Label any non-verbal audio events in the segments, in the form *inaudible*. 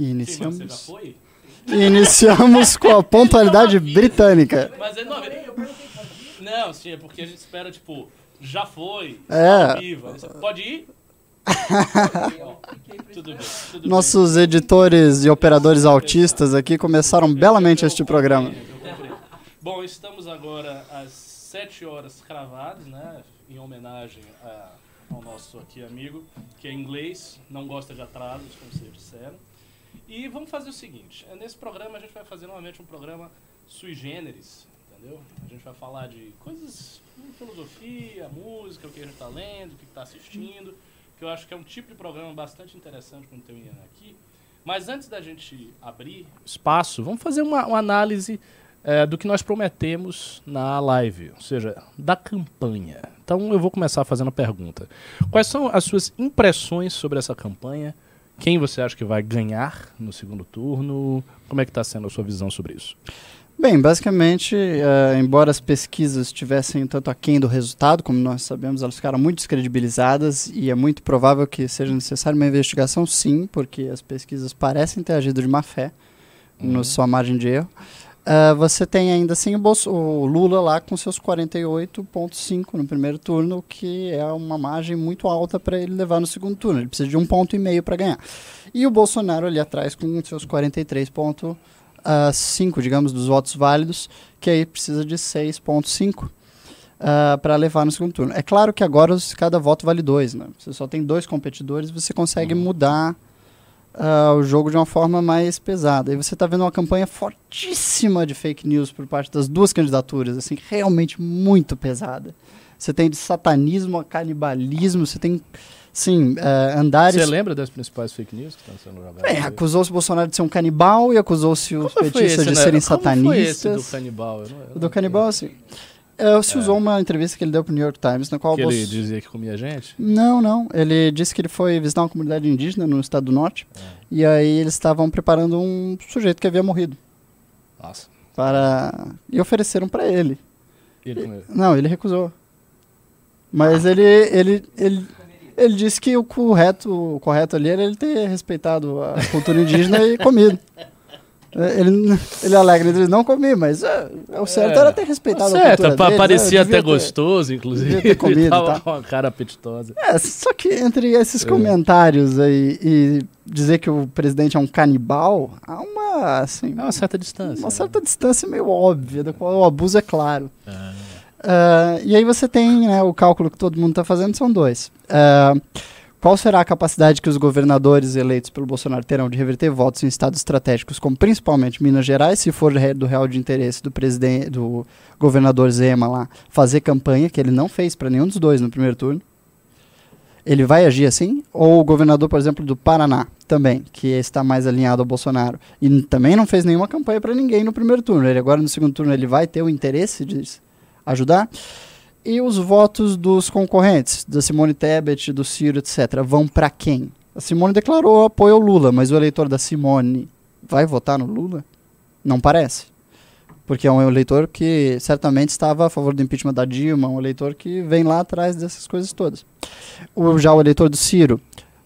E Sim, iniciamos, mas você já foi? iniciamos com a *laughs* pontualidade britânica. Mas é não, não, sim, é porque a gente espera, tipo, já foi, É. Aí você Pode ir? *laughs* tudo bem, tudo Nossos editores e operadores autistas aqui começaram belamente este programa. bem. Bom, estamos agora às 7 horas cravadas, né? Em homenagem a- ao nosso aqui amigo, que é inglês, não gosta de atrasos, como vocês disseram. E vamos fazer o seguinte: é, nesse programa a gente vai fazer novamente um programa sui generis, entendeu? A gente vai falar de coisas, hum, filosofia, música, o que a gente está lendo, o que está assistindo, que eu acho que é um tipo de programa bastante interessante quando tem aqui. Mas antes da gente abrir espaço, vamos fazer uma, uma análise eh, do que nós prometemos na live, ou seja, da campanha. Então eu vou começar fazendo a pergunta. Quais são as suas impressões sobre essa campanha? Quem você acha que vai ganhar no segundo turno? Como é que está sendo a sua visão sobre isso? Bem, basicamente, eh, embora as pesquisas estivessem tanto aquém do resultado, como nós sabemos, elas ficaram muito descredibilizadas e é muito provável que seja necessária uma investigação, sim, porque as pesquisas parecem ter agido de má fé Uhum. na sua margem de erro. Ah, você tem ainda assim o, Bolso- o Lula lá com seus 48,5 no primeiro turno, que é uma margem muito alta para ele levar no segundo turno. Ele precisa de um ponto e meio para ganhar. E o Bolsonaro ali atrás com seus 43,5, digamos, dos votos válidos, que aí precisa de 6,5 para levar no segundo turno. É claro que agora os- cada voto vale dois, né? Você só tem dois competidores, você consegue mudar ah, o jogo de uma forma mais pesada. E você está vendo uma campanha fortíssima de fake news por parte das duas candidaturas, assim, realmente muito pesada. Você tem de satanismo a canibalismo, você tem, sim, eh, andares... Você lembra das principais fake news que estão sendo jogadas? Bem, acusou-se o Bolsonaro de ser um canibal e acusou-se os petistas esse, de né? serem Como foi esse satanistas. do canibal? Eu não- eu O do canibal, assim. É, se usou uma entrevista que ele deu para o New York Times, na qual Que ele dizia que comia gente? Não, não. Ele disse que ele foi visitar uma comunidade indígena no estado do norte. E aí eles estavam preparando um sujeito que havia morrido. Nossa. para E ofereceram para ele. Ele comeu. Não, ele recusou. Mas ele, ele, ele, ele disse que o correto, o correto ali era ele ter respeitado a cultura indígena e comido. *laughs* É, Ele, ele alega, ele diz, não comi, mas é, o certo É. era ter respeitado a Certo, cultura pa- deles, parecia né? Até ter- gostoso, inclusive. devia ter comido, *laughs* Ele tava tá? com uma cara apetitosa. É, só que entre esses É. comentários aí e dizer que o presidente é um canibal, há uma, assim, É uma certa distância. uma né? certa distância meio óbvia, da qual o abuso é claro. Ah, e aí você tem, né, o cálculo que todo mundo está fazendo são dois. Ah, qual será a capacidade que os governadores eleitos pelo Bolsonaro terão de reverter votos em estados estratégicos, como principalmente Minas Gerais, se for do real de interesse do presidente, do governador Zema lá, fazer campanha, que ele não fez para nenhum dos dois no primeiro turno? Ele vai agir assim? Ou o governador, por exemplo, do Paraná, também, que está mais alinhado ao Bolsonaro, e também não fez nenhuma campanha para ninguém no primeiro turno. Ele agora no segundo turno ele vai ter o interesse de ajudar? E os votos dos concorrentes, da Simone Tebet, do Ciro, etc., vão para quem? A Simone declarou apoio ao Lula, mas o eleitor da Simone vai votar no Lula? Não parece. Porque é um eleitor que certamente estava a favor do impeachment da Dilma, um eleitor que vem lá atrás dessas coisas todas. O, já o eleitor do Ciro,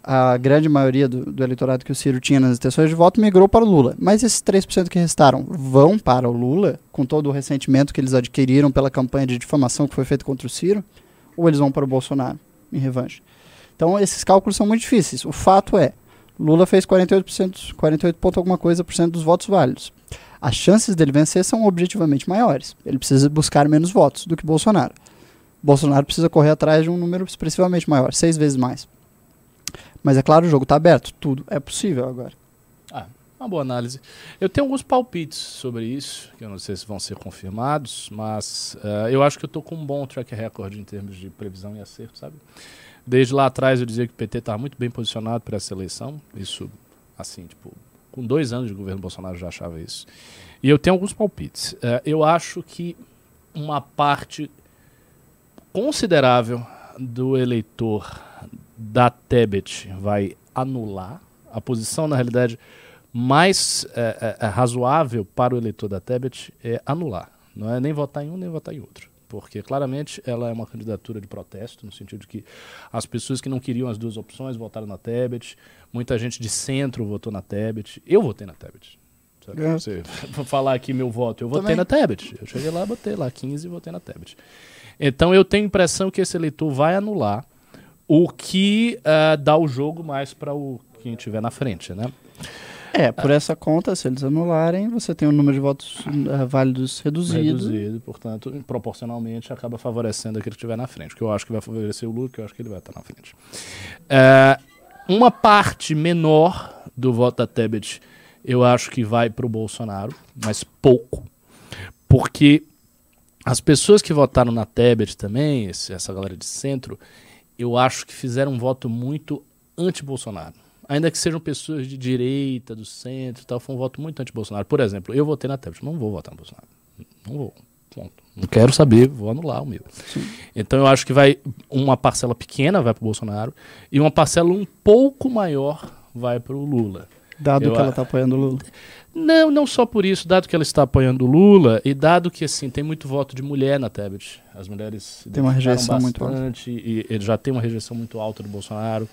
a grande maioria do, do eleitorado que o Ciro tinha nas intenções de voto migrou para o Lula. Mas esses 3% que restaram vão para o Lula, com todo o ressentimento que eles adquiriram pela campanha de difamação que foi feita contra o Ciro, ou eles vão para o Bolsonaro, em revanche? Então, esses cálculos são muito difíceis. O fato é, Lula fez 48%, 48 ponto alguma coisa por cento dos votos válidos. As chances dele vencer são objetivamente maiores. Ele precisa buscar menos votos do que Bolsonaro. Bolsonaro precisa correr atrás de um número expressivamente maior, seis vezes mais. Mas é claro, o jogo está aberto, tudo é possível agora. Ah, uma boa análise. Eu tenho alguns palpites sobre isso, que eu não sei se vão ser confirmados, mas eh, eu acho que eu tô com um bom track record em termos de previsão e acerto, sabe? Desde lá atrás eu dizia que o PT estava muito bem posicionado para essa eleição. Isso, assim, tipo, com dois anos de governo Bolsonaro eu já achava isso. E eu tenho alguns palpites. Eh, eu acho que uma parte considerável do eleitor da Tebet vai anular a posição, na realidade, mais é, é, é, razoável para o eleitor da Tebet é anular. Não é nem votar em um, nem votar em outro. porque claramente ela é uma candidatura de protesto, no sentido de que as pessoas que não queriam as duas opções votaram na Tebet, muita gente de centro votou na Tebet, eu votei na Tebet. É. Você, *laughs* vou falar aqui meu voto, eu votei Também. na Tebet. Eu cheguei lá, botei lá 15 e votei na Tebet. Então eu tenho a impressão que esse eleitor vai anular o que uh, dá o jogo mais para o quem estiver na frente, né? É, por essa conta, se eles anularem, você tem um número de votos uh, válidos reduzido. Reduzido, portanto, proporcionalmente acaba favorecendo aquele que estiver na frente. Que eu acho que vai favorecer o Lula, que eu acho que ele vai estar na frente. Uh, uma parte menor do voto da Tebet eu acho que vai para o Bolsonaro, mas pouco. Porque as pessoas que votaram na Tebet também, esse, essa galera de centro, eu acho que fizeram um voto muito anti-Bolsonaro. Ainda que sejam pessoas de direita, do centro e tal, foi um voto muito anti-Bolsonaro. Por exemplo, eu votei na Tebet, não vou votar no Bolsonaro. Não vou. Ponto. Não quero saber, vou anular o meu. Sim. Então eu acho que vai uma parcela pequena vai para o Bolsonaro e uma parcela um pouco maior vai para o Lula. Dado eu, que ela está apoiando o Lula. Não, não só por isso, dado que ela está apoiando o Lula e dado que assim tem muito voto de mulher na Tebet. As mulheres tem uma rejeição muito alta. E ele já tem uma rejeição muito alta do Bolsonaro.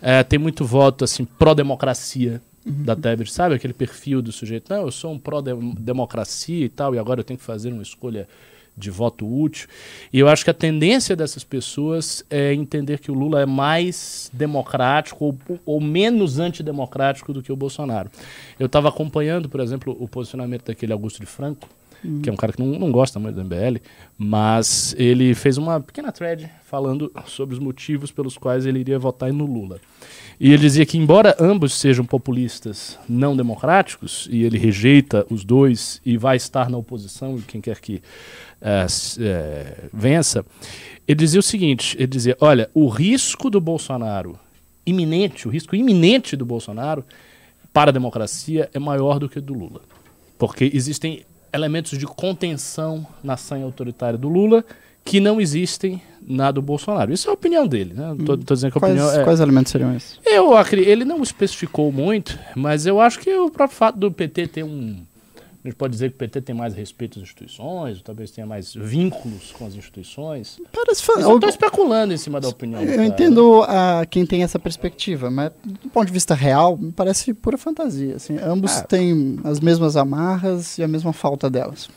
É, tem muito voto assim pró-democracia uhum. da Tebet, sabe aquele perfil do sujeito? Não, eu sou um pró-democracia e tal, e agora eu tenho que fazer uma escolha de voto útil. E eu acho que a tendência dessas pessoas é entender que o Lula é mais democrático ou, ou menos antidemocrático do que o Bolsonaro. Eu estava acompanhando, por exemplo, o posicionamento daquele Augusto de Franco, uhum. que é um cara que não, não gosta muito do MBL, mas ele fez uma pequena thread falando sobre os motivos pelos quais ele iria votar no Lula. E ele dizia que, embora ambos sejam populistas não democráticos, e ele rejeita os dois e vai estar na oposição, quem quer que é, é, vença, ele dizia o seguinte: ele dizia, olha, o risco do Bolsonaro iminente, o risco iminente do Bolsonaro para a democracia é maior do que o do Lula. Porque existem elementos de contenção na sanha autoritária do Lula que não existem na do Bolsonaro. Isso é a opinião dele, né? Tô, tô dizendo que a quais, opinião é... quais elementos seriam esses? Eu acredito, ele não especificou muito, mas eu acho que o próprio fato do PT ter um a gente pode dizer que o PT tem mais respeito às instituições, ou talvez tenha mais vínculos com as instituições. Parece fa... Eu estou especulando em cima da opinião. Eu entendo a, quem tem essa perspectiva, mas do ponto de vista real, me parece pura fantasia. Assim, ambos ah. têm as mesmas amarras e a mesma falta delas.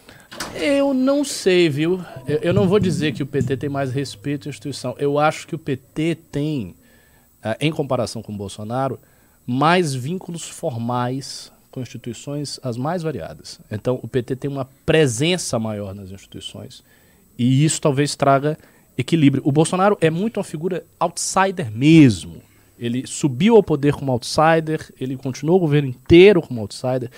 Eu não sei, viu? Eu, eu, não vou dizer que o PT tem mais respeito à instituição. Eu acho que o PT tem, uh, em comparação com o Bolsonaro, mais vínculos formais com instituições as mais variadas. Então, o PT tem uma presença maior nas instituições e isso talvez traga equilíbrio. O Bolsonaro é muito uma figura outsider mesmo. Ele subiu ao poder como outsider, ele continuou o governo inteiro como outsider,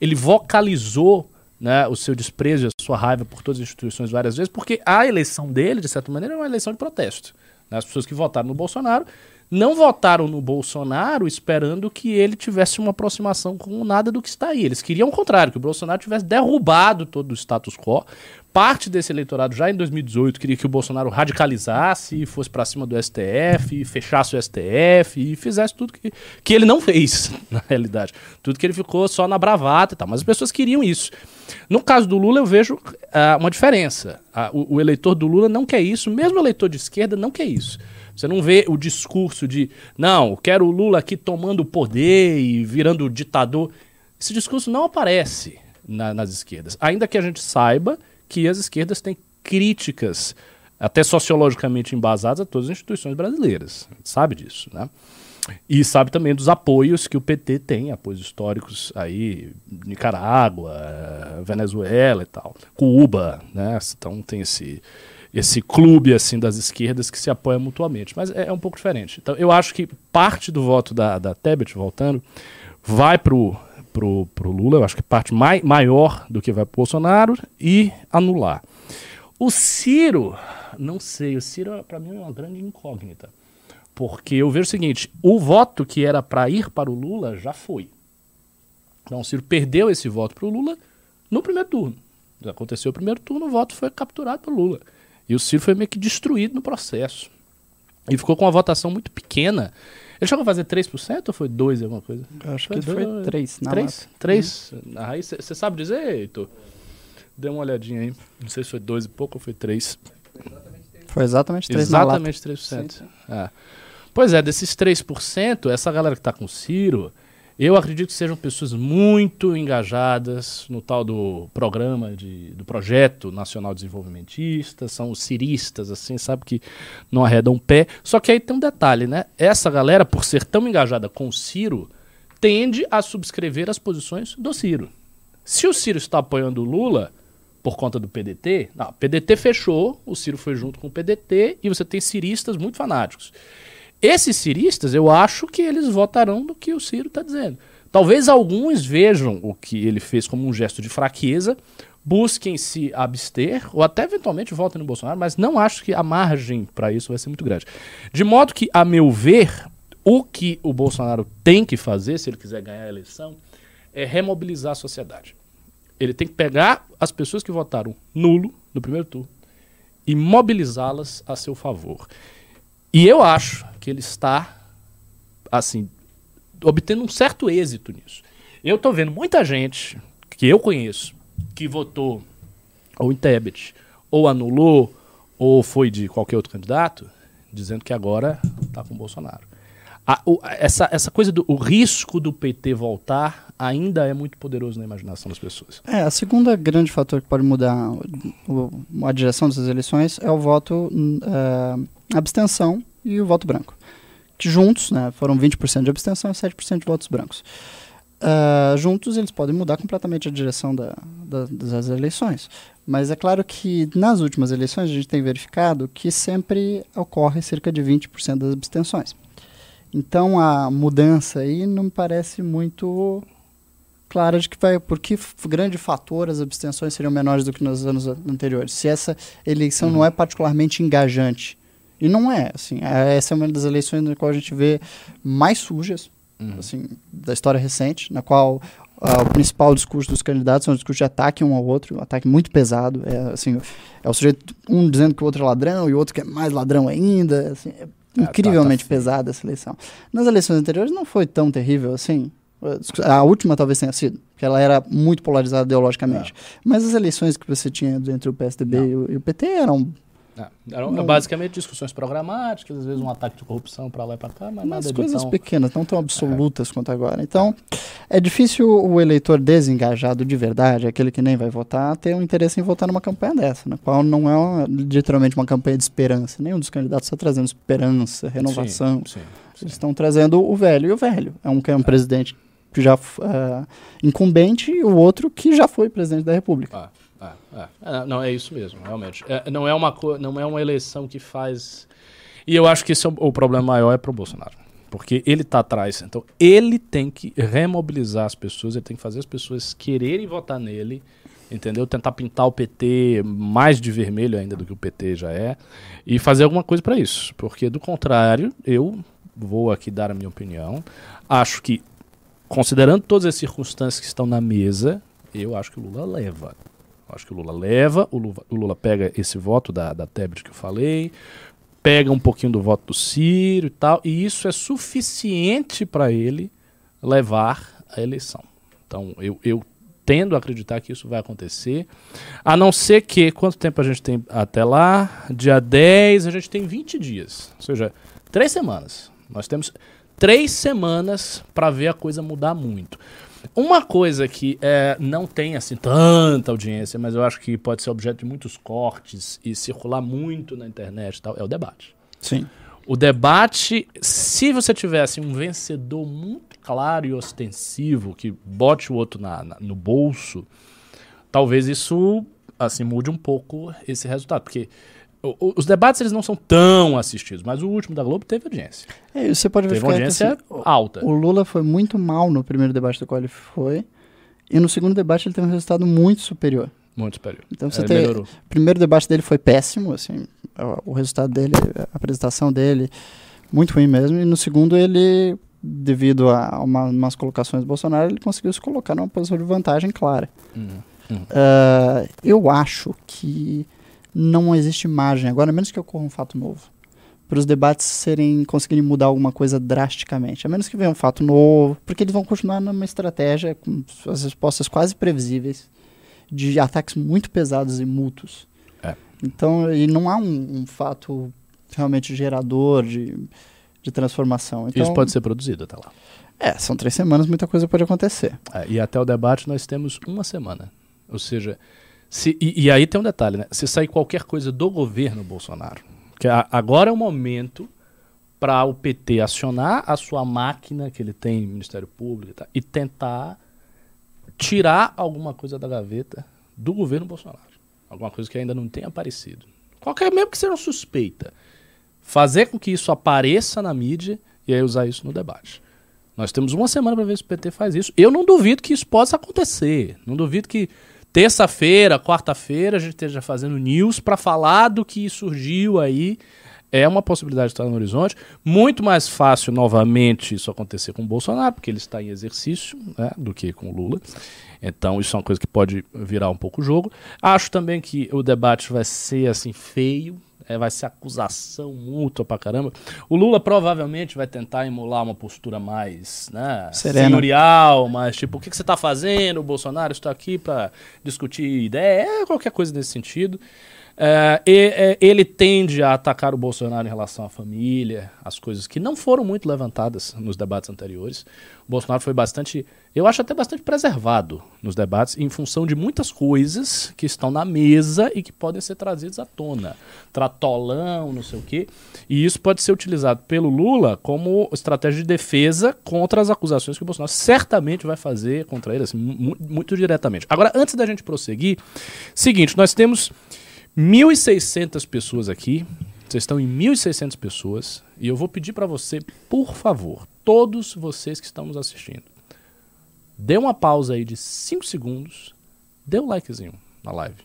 ele vocalizou né, o seu desprezo a sua raiva por todas as instituições várias vezes, porque a eleição dele, de certa maneira, é uma eleição de protesto. As pessoas que votaram no Bolsonaro não votaram no Bolsonaro esperando que ele tivesse uma aproximação com nada do que está aí. Eles queriam o contrário, que o Bolsonaro tivesse derrubado todo o status quo. Parte desse eleitorado já em 2018 queria que o Bolsonaro radicalizasse, fosse para cima do STF, fechasse o STF e fizesse tudo que, que ele não fez, *laughs* na realidade. Tudo que ele ficou só na bravata e tal. Mas as pessoas queriam isso. No caso do Lula, eu vejo uh, uma diferença. Uh, o, o eleitor do Lula não quer isso, mesmo o eleitor de esquerda não quer isso. Você não vê o discurso de, não, quero o Lula aqui tomando o poder e virando ditador. Esse discurso não aparece na, nas esquerdas. Ainda que a gente saiba que as esquerdas têm críticas, até sociologicamente embasadas, a todas as instituições brasileiras. A gente sabe disso, né? E sabe também dos apoios que o PT tem, apoios históricos aí, Nicarágua, Venezuela e tal, Cuba, né? Então tem esse, esse clube assim das esquerdas que se apoia mutuamente. Mas é, é, um pouco diferente. Então eu acho que parte do voto da, da Tebet, voltando, vai pro, pro, pro Lula, eu acho que parte mai, maior do que vai pro Bolsonaro e anular. O Ciro, não sei, o Ciro para mim é uma grande incógnita. Porque eu vejo o seguinte, o voto que era para ir para o Lula já foi. Então o Ciro perdeu esse voto para o Lula no primeiro turno. Aconteceu o primeiro turno, o voto foi capturado pelo Lula. E o Ciro foi meio que destruído no processo. E ficou com uma votação muito pequena. Ele chegou a fazer 3% ou foi 2% alguma coisa? Acho foi que foi 3%. 3? 3? Uhum. Aí você sabe dizer, Heitor? Dê uma olhadinha aí. Não sei se foi dois e pouco ou foi três. Foi exatamente 3%. Exatamente 3%. É. Pois é, desses 3%, essa galera que está com Ciro, eu acredito que sejam pessoas muito engajadas no tal do programa, de, do projeto nacional desenvolvimentista, são os ciristas, assim, sabe que não arredam pé. Só que aí tem um detalhe, né? Essa galera, por ser tão engajada com o Ciro, tende a subscrever as posições do Ciro. Se o Ciro está apoiando o Lula por conta do PDT, não, o PDT fechou, o Ciro foi junto com o PDT e você tem ciristas muito fanáticos. Esses ciristas, eu acho que eles votarão do que o Ciro está dizendo. Talvez alguns vejam o que ele fez como um gesto de fraqueza, busquem se abster ou até eventualmente votem no Bolsonaro, mas não acho que a margem para isso vai ser muito grande. De modo que, a meu ver, o que o Bolsonaro tem que fazer, se ele quiser ganhar a eleição, é remobilizar a sociedade. Ele tem que pegar as pessoas que votaram nulo no primeiro turno e mobilizá-las a seu favor. E eu acho que ele está, assim, obtendo um certo êxito nisso. Eu estou vendo muita gente que eu conheço que votou ou em Tebet, ou anulou, ou foi de qualquer outro candidato, dizendo que agora está com o Bolsonaro. A, o, essa, essa coisa do o risco do PT voltar ainda é muito poderoso na imaginação das pessoas. É, a segunda grande fator que pode mudar o, a direção dessas eleições é o voto uh, abstenção e o voto branco. Que juntos, né, foram 20% de abstenção e 7% de votos brancos. Uh, juntos eles podem mudar completamente a direção da, da, das eleições. Mas é claro que nas últimas eleições a gente tem verificado que sempre ocorre cerca de 20% das abstenções. Então a mudança aí não me parece muito clara de que vai. Por que grande fator as abstenções seriam menores do que nos anos anteriores? Se essa eleição uhum. não é particularmente engajante e não é, assim, é, essa é uma das eleições na qual a gente vê mais sujas, uhum. assim, da história recente, na qual uh, o principal discurso dos candidatos é um discurso de ataque um ao outro, um ataque muito pesado, é, assim, é o sujeito, um dizendo que o outro é ladrão e o outro que é mais ladrão ainda, assim, é incrivelmente tá, tá pesada essa eleição. Nas eleições anteriores não foi tão terrível assim, a última talvez tenha sido, porque ela era muito polarizada ideologicamente. É. Mas as eleições que você tinha entre o PSDB e o, e o PT eram é, eram não, basicamente discussões programáticas, às vezes um ataque de corrupção para lá e para cá, mas nada coisas tão... pequenas, não tão absolutas é. quanto agora. Então, é difícil o eleitor desengajado de verdade, aquele que nem vai votar, ter um interesse em votar numa campanha dessa, na qual não é uma, literalmente uma campanha de esperança. Nenhum dos candidatos está trazendo esperança, renovação. Sim, sim, sim. Eles estão trazendo o velho e o velho. É um que é um é. presidente que já uh, incumbente e o outro que já foi presidente da República. Ah. É, é, é, não, é isso mesmo, realmente. É, não, é uma não é uma eleição que faz. E eu acho que esse é o, o problema maior é para o Bolsonaro. Porque ele está atrás. Então, ele tem que remobilizar as pessoas, ele tem que fazer as pessoas quererem votar nele, entendeu? Tentar pintar o PT mais de vermelho ainda do que o PT já é, e fazer alguma coisa para isso. Porque, do contrário, eu vou aqui dar a minha opinião. Acho que, considerando todas as circunstâncias que estão na mesa, eu acho que o Lula leva. Acho que o Lula leva, o Lula, o Lula pega esse voto da, da Tebet que eu falei, pega um pouquinho do voto do Ciro e tal, e isso é suficiente para ele levar a eleição. Então, eu, eu tendo a acreditar que isso vai acontecer, a não ser que, quanto tempo a gente tem até lá? Dia 10, a gente tem 20 dias, ou seja, três semanas. Nós temos três semanas para ver a coisa mudar muito. Uma coisa que é, não tem assim tanta audiência, mas eu acho que pode ser objeto de muitos cortes e circular muito na internet e tal, é o debate. Sim. O debate, se você tivesse um vencedor muito claro e ostensivo, que bote o outro na, na, no bolso, talvez isso assim mude um pouco esse resultado. Porque os debates eles não são tão assistidos, mas o último da Globo teve audiência. É, você pode teve audiência assim, alta. O Lula foi muito mal no primeiro debate do qual ele foi, e no segundo debate ele teve um resultado muito superior. Muito superior. Então você é, tem, melhorou. o primeiro debate dele foi péssimo, assim, o, o resultado dele, a apresentação dele, muito ruim mesmo, e no segundo ele, devido a uma, umas colocações do Bolsonaro, ele conseguiu se colocar numa posição de vantagem clara. Uhum. Uhum. Uh, eu acho que não existe margem, agora, a menos que ocorra um fato novo, para os debates serem conseguirem mudar alguma coisa drasticamente. A menos que venha um fato novo, porque eles vão continuar numa estratégia com as respostas quase previsíveis de ataques muito pesados e mútuos. É. Então, e não há um, um fato realmente gerador de, de transformação. Então, Isso pode ser produzido até lá. É, são três semanas, muita coisa pode acontecer. É, e até o debate nós temos uma semana. Ou seja, se, e, e aí tem um detalhe, né? Se sair qualquer coisa do governo Bolsonaro, que a, agora é o momento para o PT acionar a sua máquina que ele tem Ministério Público e, tal, e tentar tirar alguma coisa da gaveta do governo Bolsonaro. Alguma coisa que ainda não tenha aparecido. Qualquer, mesmo que seja uma suspeita. Fazer com que isso apareça na mídia e aí usar isso no debate. Nós temos uma semana para ver se o PT faz isso. Eu não duvido que isso possa acontecer. Não duvido que terça-feira, quarta-feira, a gente esteja fazendo news para falar do que surgiu aí. É uma possibilidade de estar no horizonte. Muito mais fácil, novamente, isso acontecer com o Bolsonaro, porque ele está em exercício, né, do que com o Lula. Então, isso é uma coisa que pode virar um pouco o jogo. Acho também que o debate vai ser assim feio, é, vai ser acusação mútua pra caramba. O Lula provavelmente vai tentar emular uma postura mais né, Serena. senhorial, mais tipo, o que, que você está fazendo? O Bolsonaro está aqui para discutir ideia, é qualquer coisa nesse sentido. É, e, é, ele tende a atacar o Bolsonaro em relação à família, as coisas que não foram muito levantadas nos debates anteriores. O Bolsonaro foi bastante, eu acho até bastante preservado nos debates, em função de muitas coisas que estão na mesa e que podem ser trazidas à tona. Tratolão, não sei o quê. E isso pode ser utilizado pelo Lula como estratégia de defesa contra as acusações que o Bolsonaro certamente vai fazer contra ele, assim, mu muito diretamente. Agora, antes da gente prosseguir, seguinte, nós temos 1.600 pessoas aqui. Vocês estão em 1.600 pessoas. E eu vou pedir para você, por favor, todos vocês que estão nos assistindo, dê uma pausa aí de 5 segundos. Dê um likezinho na live.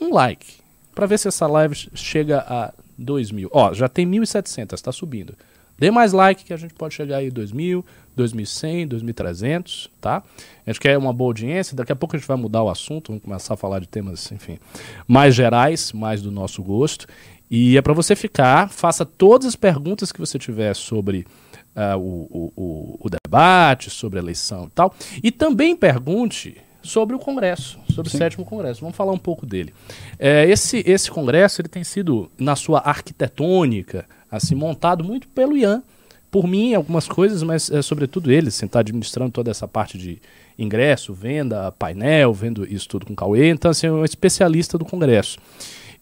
Um like. Para ver se essa live chega a 2 mil. Ó, já tem 1.700, está subindo. Dê mais like que a gente pode chegar aí 2.000, 2.100, 2.300, tá? A gente quer uma boa audiência, daqui a pouco a gente vai mudar o assunto, vamos começar a falar de temas, enfim, mais gerais, mais do nosso gosto. E é para você ficar, faça todas as perguntas que você tiver sobre uh, o, o, o, debate, sobre a eleição e tal. E também pergunte sobre o Congresso, sobre Sim. o sétimo Congresso. Vamos falar um pouco dele. É, esse, esse Congresso ele tem sido, na sua arquitetônica, assim, montado muito pelo Ian, por mim, algumas coisas, mas é, sobretudo ele, assim, tá administrando toda essa parte de ingresso, venda, painel, vendo isso tudo com o Cauê. Então, assim, é um especialista do Congresso.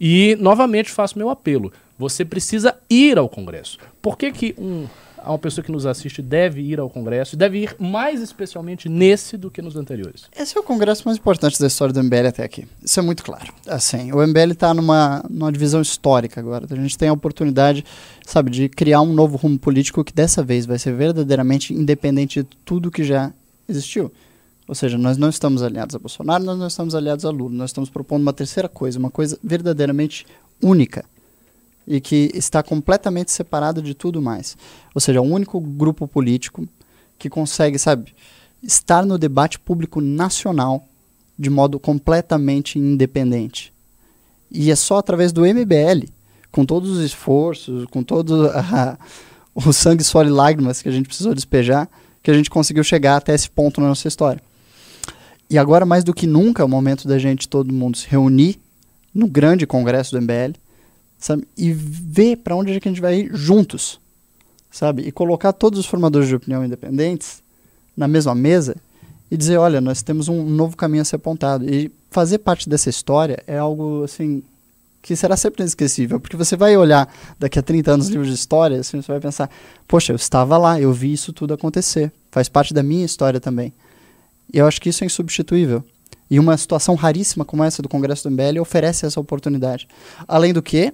E, novamente, faço meu apelo. Você precisa ir ao Congresso. Por que, que um a uma pessoa que nos assiste deve ir ao Congresso, deve ir mais especialmente nesse do que nos anteriores. Esse é o Congresso mais importante da história do MBL até aqui. Isso é muito claro. Assim, o MBL está numa, numa divisão histórica agora. A gente tem a oportunidade, sabe, de criar um novo rumo político que dessa vez vai ser verdadeiramente independente de tudo que já existiu. Ou seja, nós não estamos aliados a Bolsonaro, nós não estamos aliados a Lula. Nós estamos propondo uma terceira coisa, uma coisa verdadeiramente única e que está completamente separado de tudo mais. Ou seja, é o único grupo político que consegue, sabe, estar no debate público nacional de modo completamente independente. E é só através do MBL, com todos os esforços, com todo *laughs* a, o sangue, suor e lágrimas que a gente precisou despejar, que a gente conseguiu chegar até esse ponto na nossa história. E agora, mais do que nunca, é o momento da gente, todo mundo, se reunir no grande congresso do MBL, sabe? E ver para onde é que a gente vai ir juntos, sabe? E colocar todos os formadores de opinião independentes na mesma mesa e dizer, olha, nós temos um novo caminho a ser apontado. E fazer parte dessa história é algo, assim, que será sempre inesquecível, porque você vai olhar daqui a 30 anos livros de história, assim, você vai pensar, poxa, eu estava lá, eu vi isso tudo acontecer, faz parte da minha história também. E eu acho que isso é insubstituível. E uma situação raríssima como essa do Congresso do MBL oferece essa oportunidade. Além do que,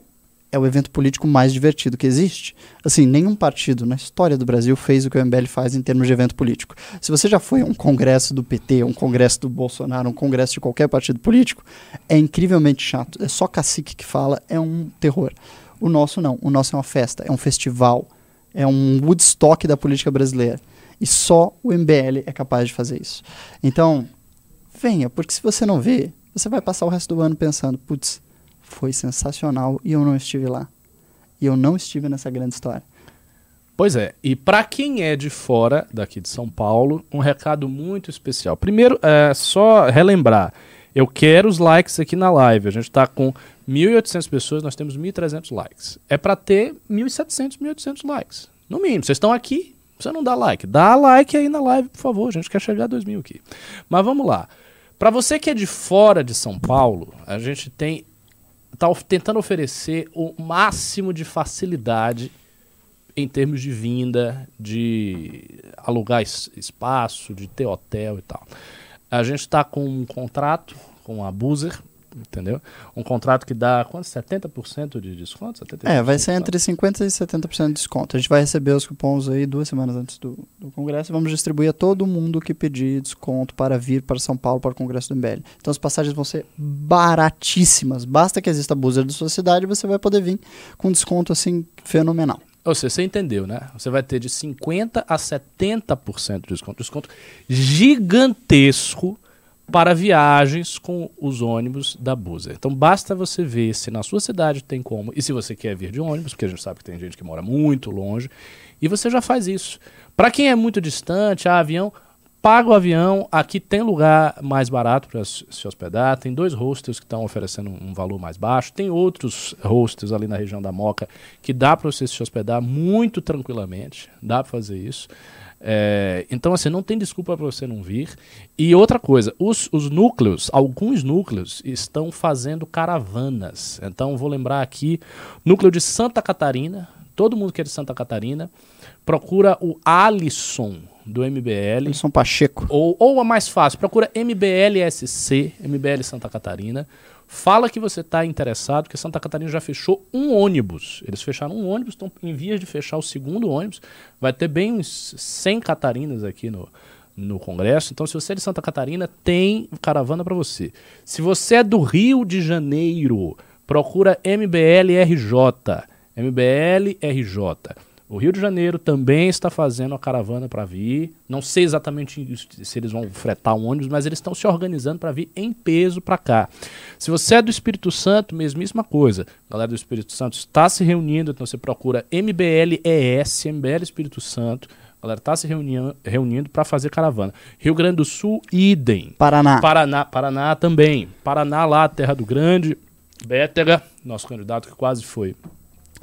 é o evento político mais divertido que existe. Assim, nenhum partido na história do Brasil fez o que o MBL faz em termos de evento político. Se você já foi a um congresso do PT, um congresso do Bolsonaro, um congresso de qualquer partido político, é incrivelmente chato. É só cacique que fala, é um terror. O nosso não. O nosso é uma festa, é um festival, é um Woodstock da política brasileira. E só o MBL é capaz de fazer isso. Então, venha, porque se você não vê, você vai passar o resto do ano pensando, putz, foi sensacional e eu não estive lá. E eu não estive nessa grande história. Pois é, e para quem é de fora daqui de São Paulo, um recado muito especial. Primeiro, é só relembrar, Eu quero os likes aqui na live. A gente está com 1.800 pessoas, nós temos 1.300 likes. É para ter 1.700, 1.800 likes. No mínimo. Vocês estão aqui, você não dá like. Dá like aí na live, por favor. A gente quer chegar a 2.000 aqui. Mas vamos lá. Para você que é de fora de São Paulo, a gente tem tá tentando oferecer o máximo de facilidade em termos de vinda, de alugar es espaço, de ter hotel e tal. A gente está com um contrato com a Boozer, entendeu? Um contrato que dá quanto? 70% de desconto? 75%, é, vai ser entre 50% e 70% de desconto. A gente vai receber os cupons aí duas semanas antes do, do congresso e vamos distribuir a todo mundo que pedir desconto para vir para São Paulo para o congresso do MBL. Então as passagens vão ser baratíssimas. Basta que exista a buzzer da sua cidade e você vai poder vir com desconto assim fenomenal. Ou seja, você entendeu, né? Você vai ter de 50% a 70% de desconto. Desconto gigantesco para viagens com os ônibus da Busa. Então basta você ver se na sua cidade tem como, e se você quer vir de ônibus, porque a gente sabe que tem gente que mora muito longe, e você já faz isso. Para quem é muito distante, ah, avião, paga o avião, aqui tem lugar mais barato para se hospedar, tem dois hostels que estão oferecendo um valor mais baixo, tem outros hostels ali na região da Moca que dá para você se hospedar muito tranquilamente, dá para fazer isso. É, então, assim, não tem desculpa para você não vir. E outra coisa, os, os núcleos, alguns núcleos estão fazendo caravanas. Então, vou lembrar aqui, núcleo de Santa Catarina, todo mundo que é de Santa Catarina, procura o Alisson do MBL. Alisson Pacheco. Ou, ou a mais fácil, procura MBLSC, MBL Santa Catarina. Fala que você está interessado, que Santa Catarina já fechou um ônibus. Eles fecharam um ônibus, estão em vias de fechar o segundo ônibus. Vai ter bem uns 100 Catarinas aqui no, no Congresso. Então, se você é de Santa Catarina, tem caravana para você. Se você é do Rio de Janeiro, procura MBLRJ. MBLRJ. O Rio de Janeiro também está fazendo a caravana para vir. Não sei exatamente se eles vão fretar um ônibus, mas eles estão se organizando para vir em peso para cá. Se você é do Espírito Santo, mesmíssima coisa. A galera do Espírito Santo está se reunindo, então você procura MBLES, MBL Espírito Santo. A galera está se reunindo, reunindo para fazer caravana. Rio Grande do Sul, idem. Paraná. Paraná, Paraná também. Paraná lá, Terra do Grande. Bétega, nosso candidato que quase foi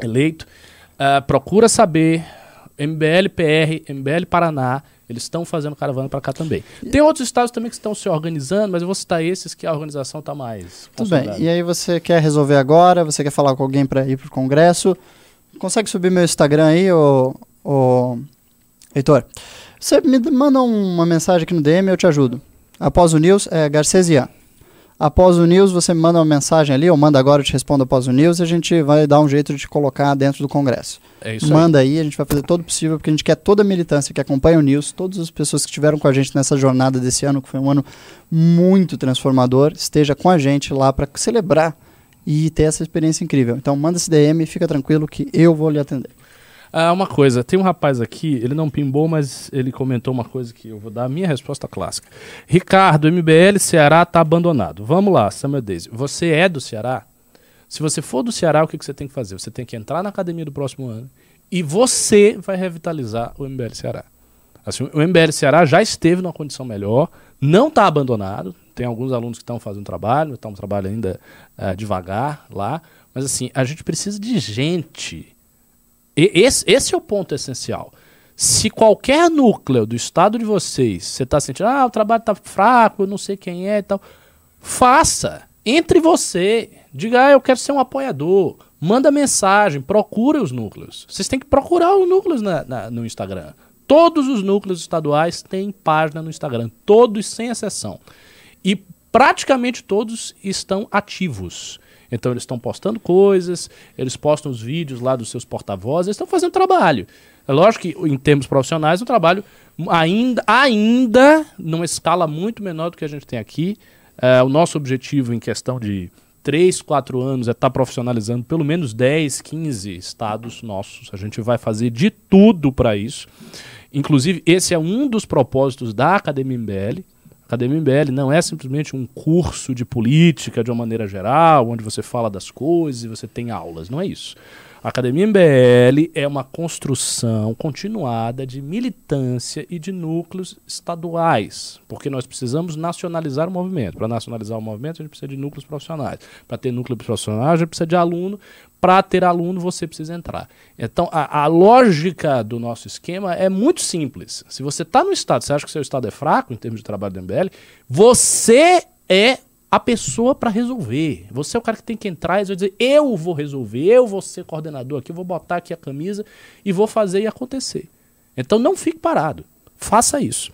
eleito. Uh, procura saber. MBL PR, MBL Paraná, eles estão fazendo caravana para cá também. Tem outros estados também que estão se organizando, mas eu vou citar esses que a organização está mais. Tudo bem. E aí você quer resolver agora? Você quer falar com alguém para ir para o congresso? Consegue subir meu Instagram aí, ô, ô Heitor? Você me manda uma mensagem aqui no DM, eu te ajudo. Após o news, é Garcesian. Após o news, você manda uma mensagem ali, ou manda agora, eu te respondo após o news, e a gente vai dar um jeito de te colocar dentro do Congresso. É isso manda aí. aí. a gente vai fazer todo o possível, porque a gente quer toda a militância que acompanha o news, todas as pessoas que estiveram com a gente nessa jornada desse ano, que foi um ano muito transformador, esteja com a gente lá para celebrar e ter essa experiência incrível. Então manda esse DM, fica tranquilo que eu vou lhe atender. Ah, uma coisa, tem um rapaz aqui, ele não pimbou, mas ele comentou uma coisa que eu vou dar a minha resposta clássica. Ricardo, MBL Ceará tá abandonado. Vamos lá, Samuel Daisy. Você é do Ceará? Se você for do Ceará, o que, que você tem que fazer? Você tem que entrar na academia do próximo ano e você vai revitalizar o MBL Ceará. Assim, o MBL Ceará já esteve numa condição melhor, não está abandonado. Tem alguns alunos que estão fazendo trabalho, estão trabalhando ainda uh, devagar lá. Mas assim, a gente precisa de gente esse, esse é o ponto essencial. Se qualquer núcleo do estado de vocês, você está sentindo, ah, o trabalho está fraco, eu não sei quem é e tal, faça. Entre você. Diga, ah, eu quero ser um apoiador. Manda mensagem, procure os núcleos. Vocês têm que procurar os núcleos na, na, no Instagram. Todos os núcleos estaduais têm página no Instagram. Todos, sem exceção. E praticamente todos estão ativos. Então eles estão postando coisas, eles postam os vídeos lá dos seus porta-vozes, eles estão fazendo trabalho. É lógico que em termos profissionais é um trabalho ainda, ainda numa escala muito menor do que a gente tem aqui. É, o nosso objetivo em questão de 3, 4 anos é estar tá profissionalizando pelo menos 10, 15 estados nossos. A gente vai fazer de tudo para isso. Inclusive, esse é um dos propósitos da Academia MBL. Academia MBL não é simplesmente um curso de política de uma maneira geral, onde você fala das coisas e você tem aulas. Não é isso. A Academia MBL é uma construção continuada de militância e de núcleos estaduais, porque nós precisamos nacionalizar o movimento. Para nacionalizar o movimento, a gente precisa de núcleos profissionais. Para ter núcleos profissionais, a gente precisa de aluno. Para ter aluno, você precisa entrar. Então, a, a lógica do nosso esquema é muito simples. Se você está no estado, você acha que seu estado é fraco em termos de trabalho do MBL, você é a pessoa para resolver. Você é o cara que tem que entrar e dizer: eu vou resolver, eu vou ser coordenador aqui, eu vou botar aqui a camisa e vou fazer e acontecer. Então não fique parado. Faça isso.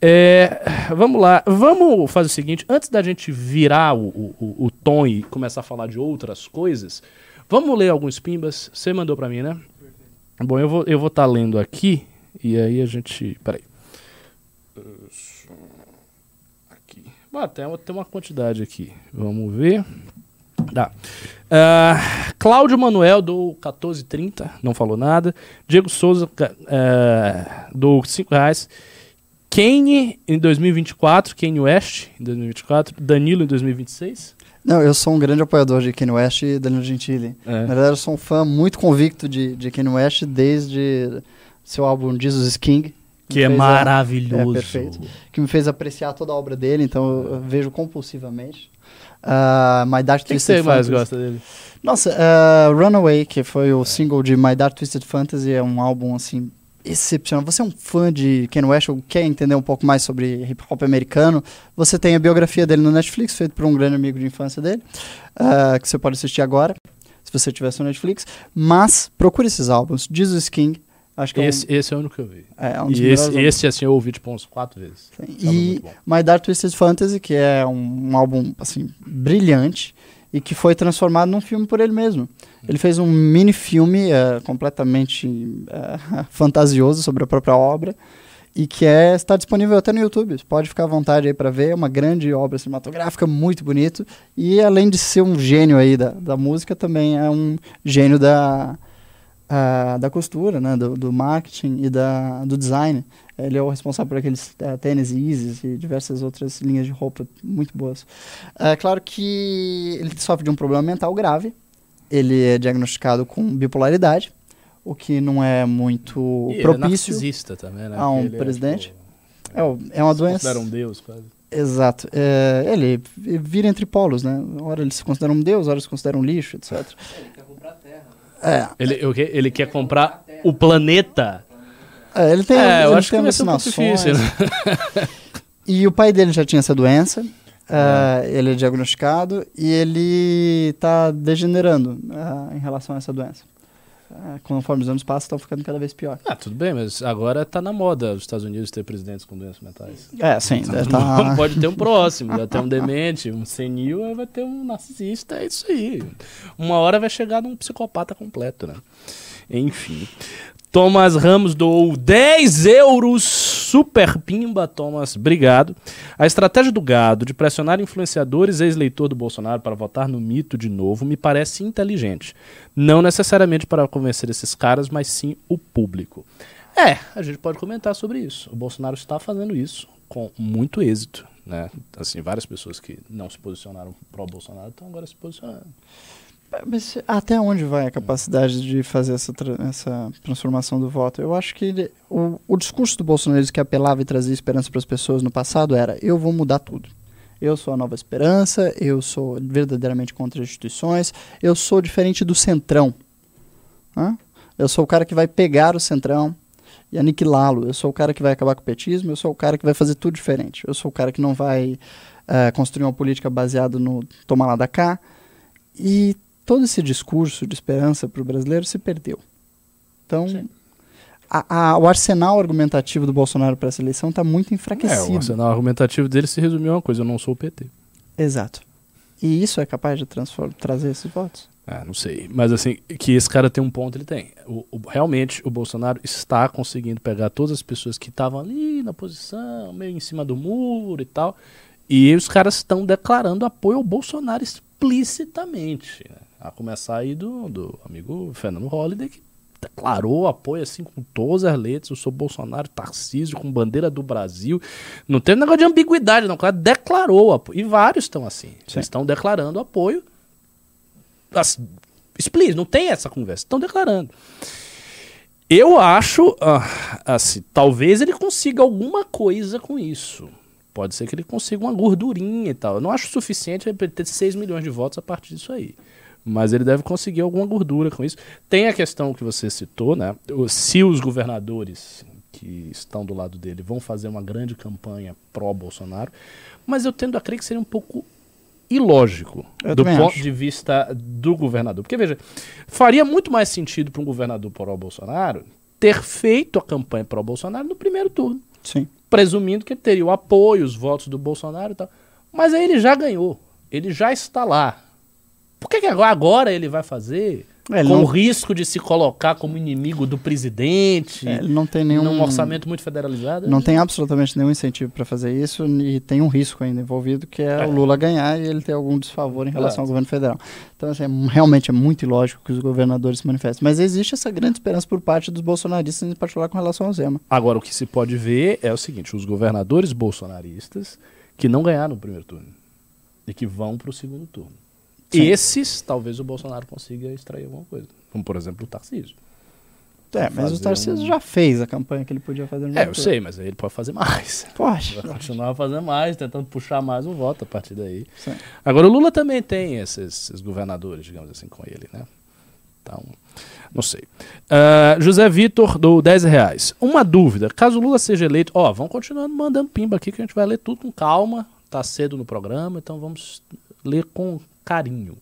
É, vamos lá. Vamos fazer o seguinte: antes da gente virar o, o, o, tom e começar a falar de outras coisas, vamos ler alguns pimbas. Você mandou para mim, né? Bom, eu vou estar eu vou tá lendo aqui e aí a gente. Peraí. Ah, tem, tem uma quantidade aqui. Vamos ver. Dá. Uh, Cláudio Manuel do 1430, não falou nada. Diego Souza uh, do 5 reais. Kane em 2024, Kane West em 2024, Danilo em 2026. Não, eu sou um grande apoiador de Kanye West e Danilo Gentili. É. Na verdade, eu sou um fã muito convicto de, de Kanye West desde seu álbum Jesus King, que é maravilhoso. A, é, perfeito. Que me fez apreciar toda a obra dele, então eu vejo compulsivamente. Uh, My Dark que Twisted que você mais gosta dele? Nossa, uh, Runaway, que foi o single de My Dark Twisted Fantasy, é um álbum assim excepcional. Você é um fã de Ken West ou quer entender um pouco mais sobre hip hop americano, você tem a biografia dele no Netflix, feito por um grande amigo de infância dele, uh, que você pode assistir agora, se você tivesse no Netflix. Mas procure esses álbuns. Jesus King, Acho que esse, é um, esse é o único que eu vi. É, é um e esse, esse, assim, eu ouvi tipo uns quatro vezes. E My Dark Twisted Fantasy, que é um, um, álbum, assim, brilhante e que foi transformado num filme por ele mesmo. Ele fez um mini filme uh, completamente uh, *laughs* fantasioso sobre a própria obra e que é, está disponível até no YouTube. Pode ficar à vontade aí para ver. É uma grande obra cinematográfica, muito bonito. E além de ser um gênio aí da, da música, também é um gênio da uh, da costura, né, do, do, marketing e da, do design. Ele é o responsável por aqueles uh, tênis Yeezys e diversas outras linhas de roupa muito boas. É claro que ele sofre de um problema mental grave. Ele é diagnosticado com bipolaridade, o que não é muito e propício ele é também, né? a um ele é, presidente. É, tipo, é, é uma doença. Considera um deus, quase. Exato. É, ele vira entre polos, né? Ora ele se considera um deus, ora ele se considera um lixo, etc. *laughs* Ele quer comprar terra. É. Ele, ele quer comprar o planeta. É, ele tem, é, ele eu acho tem que vai ser um difícil, né? *laughs* e o pai dele já tinha essa doença. Uh, ele é diagnosticado e ele está degenerando uh, em relação a essa doença. Ah, conforme os anos passam, estão ficando cada vez pior. Ah, tudo bem, mas agora está na moda os Estados Unidos ter presidentes com doenças mentais. É, sim. Então, tá... *laughs* Pode ter um próximo, vai ter um demente, um senil, vai ter um narcisista, é isso aí. Uma hora vai chegar num psicopata completo, né? Enfim. Thomas Ramos doou 10 euros. Super pimba, Thomas. Obrigado. A estratégia do gado de pressionar influenciadores ex-leitor do Bolsonaro para votar no mito de novo me parece inteligente. Não necessariamente para convencer esses caras, mas sim o público. É, a gente pode comentar sobre isso. O Bolsonaro está fazendo isso com muito êxito. Né? Assim, várias pessoas que não se posicionaram pró-Bolsonaro estão agora se posicionando. Mas até onde vai a capacidade de fazer essa, tra essa transformação do voto? Eu acho que ele, o, o discurso do Bolsonaro que apelava e trazia esperança para as pessoas no passado era: eu vou mudar tudo. Eu sou a nova esperança, eu sou verdadeiramente contra as instituições, eu sou diferente do centrão. Hã? Eu sou o cara que vai pegar o centrão e aniquilá-lo. Eu sou o cara que vai acabar com o petismo, eu sou o cara que vai fazer tudo diferente. Eu sou o cara que não vai uh, construir uma política baseada no tomar lá da cá. E todo esse discurso de esperança para o brasileiro se perdeu. Então, a, a, o arsenal argumentativo do Bolsonaro para essa eleição está muito enfraquecido. É, o arsenal argumentativo dele se resumiu a uma coisa: eu não sou o PT. Exato. E isso é capaz de trazer esses votos? Ah, não sei. Mas assim, que esse cara tem um ponto, ele tem. O, o, realmente, o Bolsonaro está conseguindo pegar todas as pessoas que estavam ali na posição, meio em cima do muro e tal. E os caras estão declarando apoio ao Bolsonaro explicitamente. Né? A começar aí do, do amigo Fernando Holliday, que declarou apoio assim com todas as letras. Eu sou Bolsonaro, Tarcísio, com bandeira do Brasil. Não tem negócio de ambiguidade, não. O cara declarou apoio. E vários estão assim. Sim. Estão declarando apoio. Assim, explícito, não tem essa conversa, estão declarando. Eu acho, ah, assim, talvez ele consiga alguma coisa com isso. Pode ser que ele consiga uma gordurinha e tal. Eu não acho suficiente ele ter 6 milhões de votos a partir disso aí. Mas ele deve conseguir alguma gordura com isso. Tem a questão que você citou, né? Se os governadores que estão do lado dele vão fazer uma grande campanha pró-Bolsonaro, mas eu tendo a crer que seria um pouco ilógico Eu do ponto acho. de vista do governador. Porque, veja, faria muito mais sentido para um governador pró-Bolsonaro ter feito a campanha pró-Bolsonaro no primeiro turno, Sim. presumindo que ele teria o apoio, os votos do Bolsonaro e tal. Mas aí ele já ganhou, ele já está lá. Por que, que agora- ele vai fazer É, com não- o risco de se colocar como inimigo do presidente É, ele não tem nenhum num orçamento muito federalizado? Não tem absolutamente nenhum incentivo para fazer isso e tem um risco ainda envolvido, que é, o Lula ganhar e ele ter algum desfavor em relação Exato. ao governo federal. Então, assim, é- realmente é muito ilógico que os governadores se manifestem. Mas existe essa grande esperança por parte dos bolsonaristas, em particular com relação ao Zema. Agora, o que se pode ver é o seguinte: os governadores bolsonaristas que não ganharam no primeiro turno e que vão para o segundo turno. Sim. Esses, talvez o Bolsonaro consiga extrair alguma coisa. Como, por exemplo, o Tarcísio. É, mas o Tarcísio um- já fez a campanha que ele podia fazer no É, eu sei, mas aí ele pode fazer mais. *laughs* Pode. Vai continuar fazendo mais, tentando puxar mais um voto a partir daí. Sim. Agora, o Lula também tem esses, esses governadores, digamos assim, com ele, né? Então, não sei. Ah, José Vitor, do 10 reais. Uma dúvida, caso o Lula seja eleito... Ó, vamos continuando mandando pimba aqui, que a gente vai ler tudo com calma. Tá cedo no programa, então vamos ler com carinho.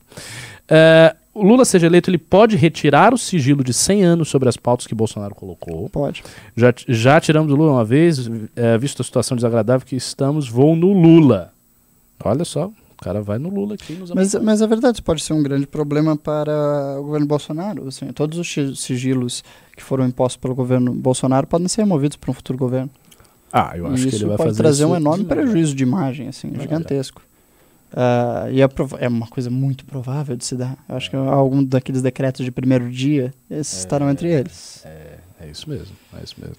Ah, o Lula seja eleito, ele pode retirar o sigilo de 100 anos sobre as pautas que Bolsonaro colocou. Pode. Já, já tiramos o Lula uma vez, é, visto a situação desagradável que estamos, vou no Lula. Olha só, o cara vai no Lula aqui nos Mas, mas a verdade isso pode ser um grande problema para o governo Bolsonaro. Assim, todos os sigilos que foram impostos pelo governo Bolsonaro podem ser removidos para um futuro governo. Ah, eu acho E que isso ele vai pode fazer trazer isso um enorme de novo. prejuízo de imagem, assim, Vai gigantesco. Ah, e é, é uma coisa muito provável de se dar. Eu acho que algum daqueles decretos de primeiro dia, esses estarão entre eles. É, é isso mesmo, é isso mesmo.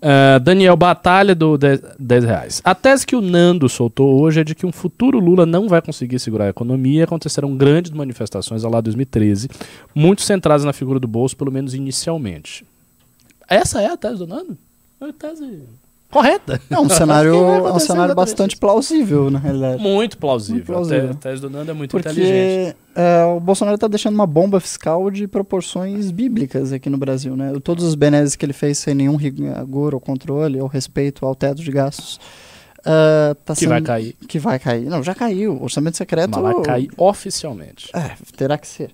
Ah, Daniel Batalha, do 10, 10 reais. A tese que o Nando soltou hoje é de que um futuro Lula não vai conseguir segurar a economia e acontecerão grandes manifestações ao lá 2013, muito centradas na figura do bolso, pelo menos inicialmente. Essa é a tese do Nando? É a tese correta. É um cenário, *laughs* é um cenário bastante plausível, na realidade. Muito plausível. Muito plausível. A te- tese do Nando é muito inteligente. Porque é, o Bolsonaro está deixando uma bomba fiscal de proporções bíblicas aqui no Brasil, né? Todos os benesses que ele fez sem nenhum rigor ou controle ou respeito ao teto de gastos. ah, tá Que sendo- vai cair. Que vai cair. Não, já caiu. O orçamento secreto. Mas vai cair oficialmente. É, terá que ser.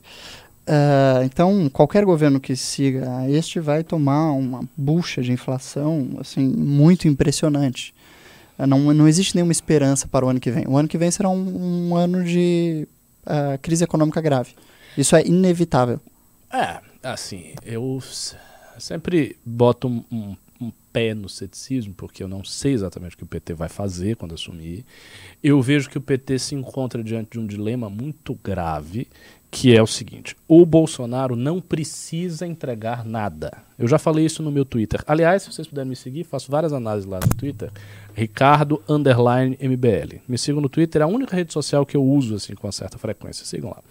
Ah, então, qualquer governo que siga este vai tomar uma bucha de inflação assim muito impressionante. Ah, Não, não existe nenhuma esperança para o ano que vem. O ano que vem será um, um ano de ah, crise econômica grave. Isso é inevitável. É, assim, eu sempre boto um, um- um pé no ceticismo, porque eu não sei exatamente o que o PT vai fazer quando assumir. Eu vejo que o PT se encontra diante de um dilema muito grave, que é o seguinte: o Bolsonaro não precisa entregar nada. Eu já falei isso no meu Twitter. Aliás, se vocês puderem me seguir, faço várias análises lá no Twitter. Ricardo underline MBL. Me sigam no Twitter, é a única rede social que eu uso assim com certa frequência. Sigam lá.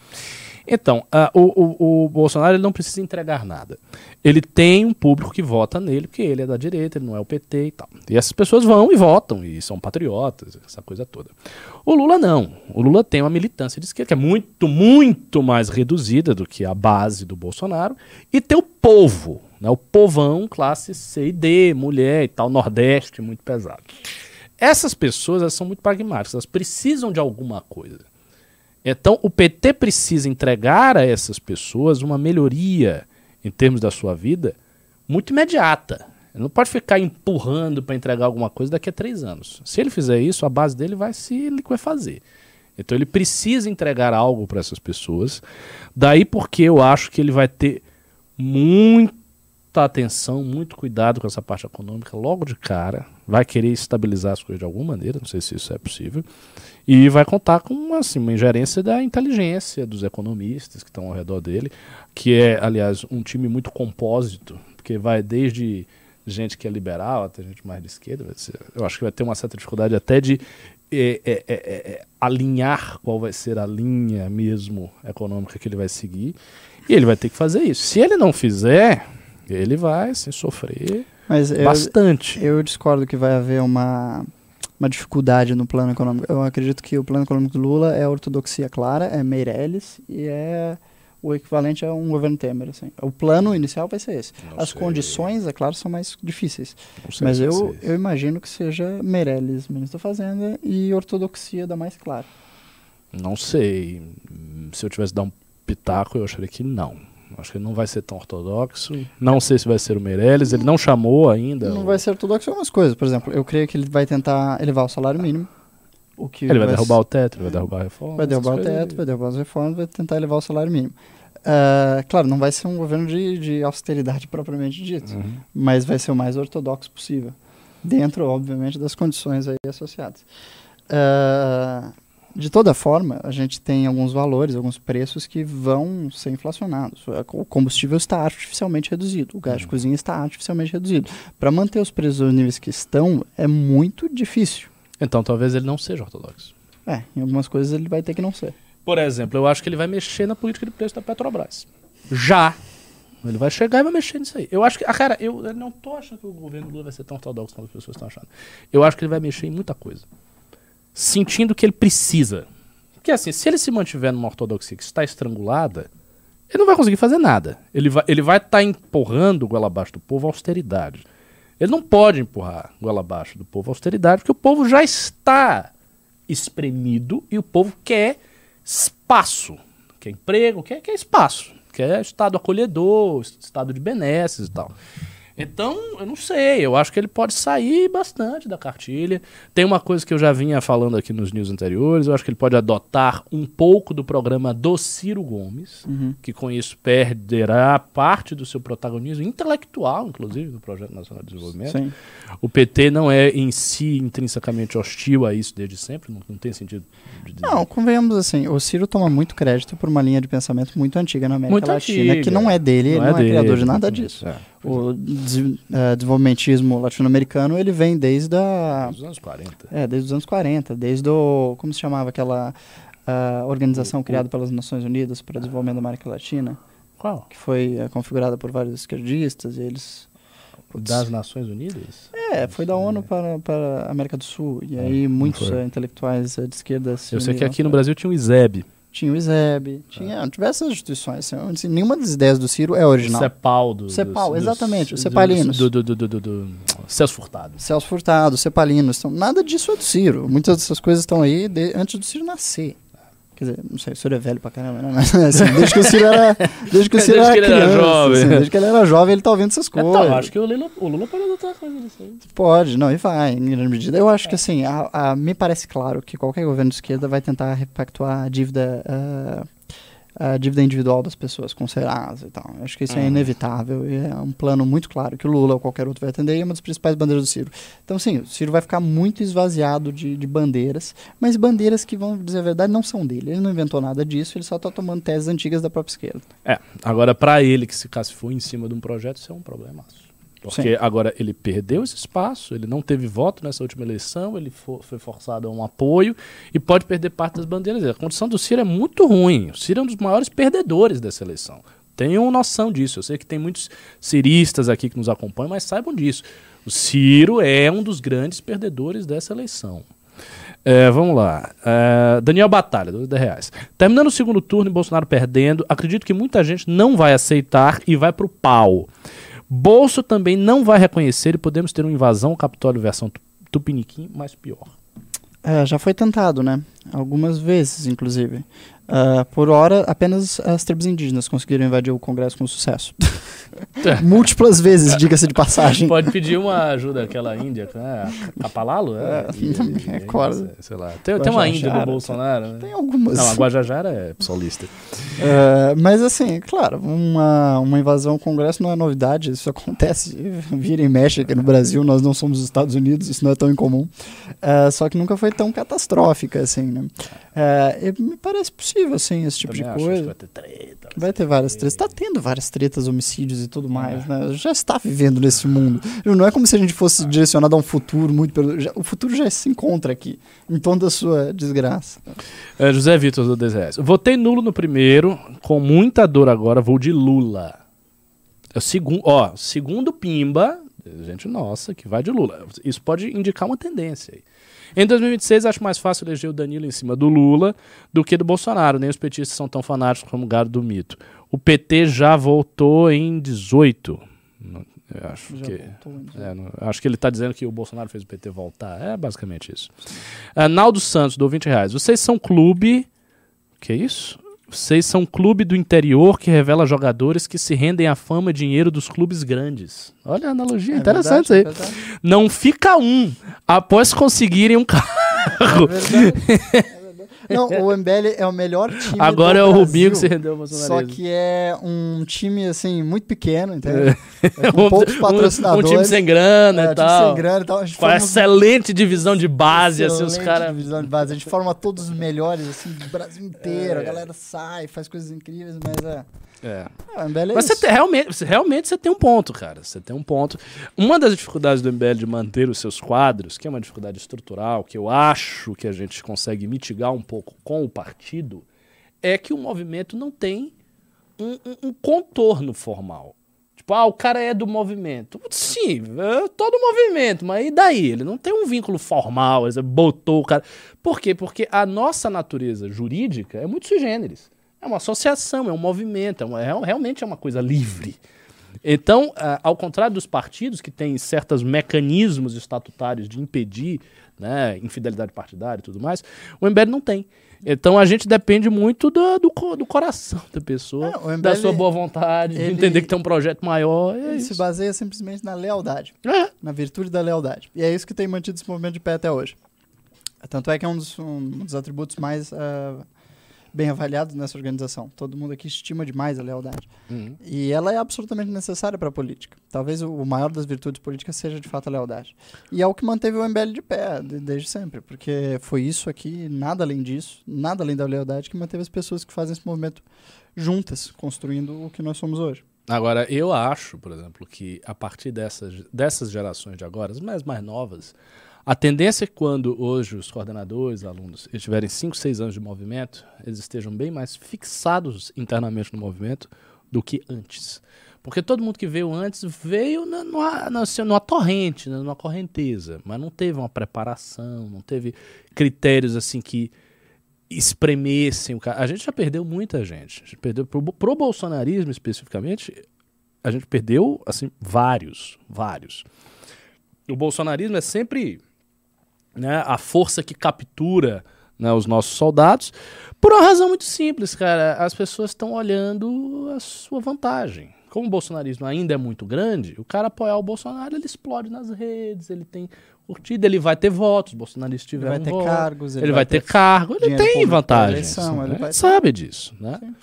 Então, o, o- o Bolsonaro ele não precisa entregar nada. Ele tem um público que vota nele, porque ele é da direita, ele não é o PT e tal. E essas pessoas vão e votam, e são patriotas, essa coisa toda. O Lula não. O Lula tem uma militância de esquerda que é muito, muito mais reduzida do que a base do Bolsonaro, e tem o povo, né, o povão, classe C e D, mulher e tal, Nordeste, muito pesado. Essas pessoas elas são muito pragmáticas, elas precisam de alguma coisa. Então, o PT precisa entregar a essas pessoas uma melhoria em termos da sua vida muito imediata. Ele não pode ficar empurrando para entregar alguma coisa daqui a três anos. Se ele fizer isso, a base dele vai se liquefazer. Então, ele precisa entregar algo para essas pessoas. Daí porque eu acho que ele vai ter atenção, muito cuidado com essa parte econômica logo de cara. Vai querer estabilizar as coisas de alguma maneira, não sei se isso é possível. E vai contar com assim, uma ingerência da inteligência dos economistas que estão ao redor dele, que é, aliás, um time muito compósito, porque vai desde gente que é liberal, até gente mais de esquerda. eu acho que vai ter uma certa dificuldade até de é, é, é, é, é, alinhar qual vai ser a linha mesmo econômica que ele vai seguir. E ele vai ter que fazer isso. Se ele não fizer, ele vai assim, sofrer Mas eu, bastante. eu discordo que vai haver uma, uma dificuldade no plano econômico. Eu acredito que o plano econômico do Lula é ortodoxia clara, é Meirelles e é o equivalente a um governo Temer. Assim. O plano inicial vai ser esse. Não As sei, condições, é claro, são mais difíceis. Mas se eu, eu imagino que seja Meirelles, ministro da Fazenda, e ortodoxia da mais clara. Não sei. Se eu tivesse dar um pitaco, eu acharia que não. Acho que ele não vai ser tão ortodoxo. Não sei se vai ser o Meirelles. Ele não chamou ainda. Não o- vai ser ortodoxo em algumas coisas. Por exemplo, eu creio que ele vai tentar elevar o salário mínimo. O que Ele vai s- derrubar o teto, ele vai derrubar a reforma. Vai derrubar o teto, vai derrubar as reformas, vai tentar elevar o salário mínimo. Ah, claro, não vai ser um governo de, de austeridade *laughs* propriamente dito, Uhum. mas vai ser o mais ortodoxo possível, dentro, obviamente, das condições aí associadas. Ah, de toda forma, a gente tem alguns valores, alguns preços que vão ser inflacionados. O combustível está artificialmente reduzido, o gás de Uhum. cozinha está artificialmente reduzido. Para manter os preços nos níveis que estão, é muito difícil. Então talvez ele não seja ortodoxo. É, em algumas coisas ele vai ter que não ser. Por exemplo, eu acho que ele vai mexer na política de preço da Petrobras. Já. Ele vai chegar e vai mexer nisso aí. Eu acho que. Ah, cara, eu, eu não tô achando que o governo Lula vai ser tão ortodoxo como as pessoas estão achando. Eu acho que ele vai mexer em muita coisa. Sentindo que ele precisa. Porque assim, se ele se mantiver numa ortodoxia que está estrangulada, ele não vai conseguir fazer nada. Ele vai estar ele vai tá empurrando goela abaixo do povo a austeridade. Ele não pode empurrar goela abaixo do povo a austeridade, porque o povo já está espremido e o povo quer espaço. Quer emprego, quer, quer espaço. Quer estado acolhedor, estado de benesses e tal. Então, eu não sei, eu acho que ele pode sair bastante da cartilha. Tem uma coisa que eu já vinha falando aqui nos news anteriores, eu acho que ele pode adotar um pouco do programa do Ciro Gomes, que com isso perderá parte do seu protagonismo intelectual, inclusive, do Projeto Nacional de Desenvolvimento. Sim. O PT não é em si intrinsecamente hostil a isso desde sempre, não, não tem sentido de dizer. Não, convenhamos assim, o Ciro toma muito crédito por uma linha de pensamento muito antiga na América Muito Latina, antiga. que não é dele, ele não é, dele, criador de nada disso. é. O des- eh, desenvolvimentismo latino-americano, ele vem desde a, Dos anos 40. é, desde os anos 40, desde o, como se chamava aquela organização O- o- criada pelas Nações Unidas para o Desenvolvimento da América Latina, Qual? que foi eh, configurada por vários esquerdistas, e eles... Putz, Das Nações Unidas? é, foi da ONU para, para a América do Sul, e É, aí muitos intelectuais de esquerda se Eu sei que aqui no Brasil tinha o ISEB. Tinha o ISEB, tinha diversas instituições. Assim, nenhuma das ideias do Ciro é original. CEPAL. Do, CEPAL, dos- exatamente, os cepalinos. Do, do, do, do, do, do Celso Furtado. Celso Furtado, Cepalinos, então, nada disso é do Ciro. Muitas dessas coisas estão aí de- antes do Ciro nascer. Quer dizer, não sei, o Ciro é velho pra caramba, né? Mas, assim, desde que o Ciro era, *laughs* desde que o Ciro Desde era que ele era criança, jovem. assim, desde que ele era jovem, ele tá ouvindo essas coisas. Então, acho que o Lula, o Lula pode adotar coisa disso aí. Pode, não, e vai, em grande medida. Eu acho que, assim, a- a- me parece claro que qualquer governo de esquerda vai tentar repactuar a dívida, ah, a dívida individual das pessoas com o Serasa e tal. Eu acho que isso é Uhum. inevitável e é um plano muito claro que o Lula ou qualquer outro vai atender e é uma das principais bandeiras do Ciro. Então, sim, o Ciro vai ficar muito esvaziado de, de bandeiras, mas bandeiras que, vão dizer a verdade, não são dele. Ele não inventou nada disso, ele só está tomando teses antigas da própria esquerda. É, agora pra ele que se for em cima de um projeto, isso é um problemaço. Porque Sim. agora ele perdeu esse espaço, ele não teve voto nessa última eleição, ele fo- foi forçado a um apoio e pode perder parte das bandeiras. A condição do Ciro é muito ruim. O Ciro é um dos maiores perdedores dessa eleição. Tenham noção disso. Eu sei que tem muitos ciristas aqui que nos acompanham, mas saibam disso. O Ciro é um dos grandes perdedores dessa eleição. É, vamos lá. É, Daniel Batalha, 2 reais. Terminando o segundo turno e Bolsonaro perdendo, acredito que muita gente não vai aceitar e vai pro pau. Bolso também não vai reconhecer e podemos ter uma invasão ao Capitólio versão tu- Tupiniquim, mas pior. É, já foi tentado, né? Algumas vezes, inclusive. Ah, por hora, apenas as tribos indígenas conseguiram invadir o Congresso com sucesso. *laughs* Múltiplas vezes, diga-se de passagem. Pode pedir uma ajuda àquela índia, né? a Capalalo? É, É, recordo. Sei lá. Tem, tem uma índia do. Bolsonaro, né? Tem algumas. Não, a Guajajara é psolista. É, mas assim, claro, uma, uma invasão ao Congresso não é novidade, isso acontece, vira e mexe aqui no Brasil, nós não somos os Estados Unidos, isso não é tão incomum. É, só que nunca foi tão catastrófica assim, né? É, me parece possível, assim, esse tipo Também de coisa. vai ter treta. Vai ter várias tretas. Tá tendo várias tretas, homicídios e tudo mais, né? Já está vivendo nesse mundo. Não é como se a gente fosse direcionado a um futuro muito. pelo- o futuro já se encontra aqui, em toda a sua desgraça. É, José Vitor do 10 reais. Votei nulo no primeiro, com muita dor agora, vou de Lula. É o segundo, ó, segundo Pimba, gente nossa, que vai de Lula. Isso pode indicar uma tendência aí. Em 2026, acho mais fácil eleger o Danilo em cima do Lula do que do Bolsonaro. Nem os petistas são tão fanáticos como o gado do mito. O PT já voltou em 18. Não, Eu acho Já que. É, não- acho que ele está dizendo que o Bolsonaro fez o PT voltar. É basicamente isso. Ah, Naldo Santos, dou 20 reais. Vocês são clube. Que isso? Vocês são clube do interior que revela jogadores que se rendem à fama e dinheiro dos clubes grandes. Olha a analogia É interessante verdade, aí. é. Não fica um após conseguirem um carro. É. *laughs* Não, *laughs* o MBL é o melhor time Agora é o Rubinho que se Brasil, rendeu ao Só bolsonarismo. que é um time, assim, muito pequeno, *laughs* entendeu? É, um, com poucos um- patrocinadores. um time sem grana é, e time tal. sem grana e tal. A gente Com forma- excelente divisão de base, assim, os excelente caras. divisão de base. A gente forma todos os melhores, assim, do Brasil *laughs* inteiro. É. A galera sai, faz coisas incríveis, mas é... É. o MBL é Mas você isso. tem- realmente, você- realmente você tem um ponto, cara. Você tem um ponto. Uma das dificuldades do MBL de manter os seus quadros, que é uma dificuldade estrutural, que eu acho que a gente consegue mitigar um pouco com o partido, é que o movimento não tem um, um- um contorno formal. Tipo, ah, o cara é do movimento. Sim, é todo movimento, mas e daí? Ele não tem um vínculo formal, você botou o cara. Por quê? Porque a nossa natureza jurídica é muito sui generis. É uma associação, é um movimento, é uma- é- realmente é uma coisa livre. Então, ah, ao contrário dos partidos que têm certos mecanismos estatutários de impedir né, infidelidade partidária e tudo mais, o MBL não tem. Então a gente depende muito do, do, do coração da pessoa, É, da sua boa vontade, de ele- entender que tem um projeto maior. É Ele se isso. baseia simplesmente na lealdade. É. na virtude da lealdade. E é isso que tem mantido esse movimento de pé até hoje. Tanto é que é um dos, um dos atributos mais ah, bem avaliados nessa organização. Todo mundo aqui estima demais a lealdade. Uhum. E ela é absolutamente necessária para a política. Talvez o, maior das virtudes políticas seja de fato a lealdade. E é o que manteve o MBL de pé de- desde sempre, porque foi isso aqui, nada além disso, nada além da lealdade, que manteve as pessoas que fazem esse movimento juntas, construindo o que nós somos hoje. Agora, eu acho, por exemplo, que a partir dessas, dessas gerações de agora, as mais, mais novas, a tendência é que quando hoje os coordenadores, alunos, eles tiverem 5, 6 anos de movimento, eles estejam bem mais fixados internamente no movimento do que antes. Porque todo mundo que veio antes veio na, numa, na- assim, numa torrente, né, numa correnteza, mas não teve uma preparação, não teve critérios assim que espremessem o cara. A gente já perdeu muita gente. A gente perdeu pro, pro bolsonarismo especificamente, a gente perdeu assim vários, vários. O bolsonarismo é sempre né, a força que captura né, os nossos soldados por uma razão muito simples, cara. As pessoas estão olhando a sua vantagem. Como o bolsonarismo ainda é muito grande, o cara apoiar o Bolsonaro, ele explode nas redes, ele tem curtida, ele vai ter votos, o bolsonarista Ele tiver vai um ter voto, cargos, ele, vai ter cargo, ele tem eleição, né? ele vai sabe disso, né? Sim.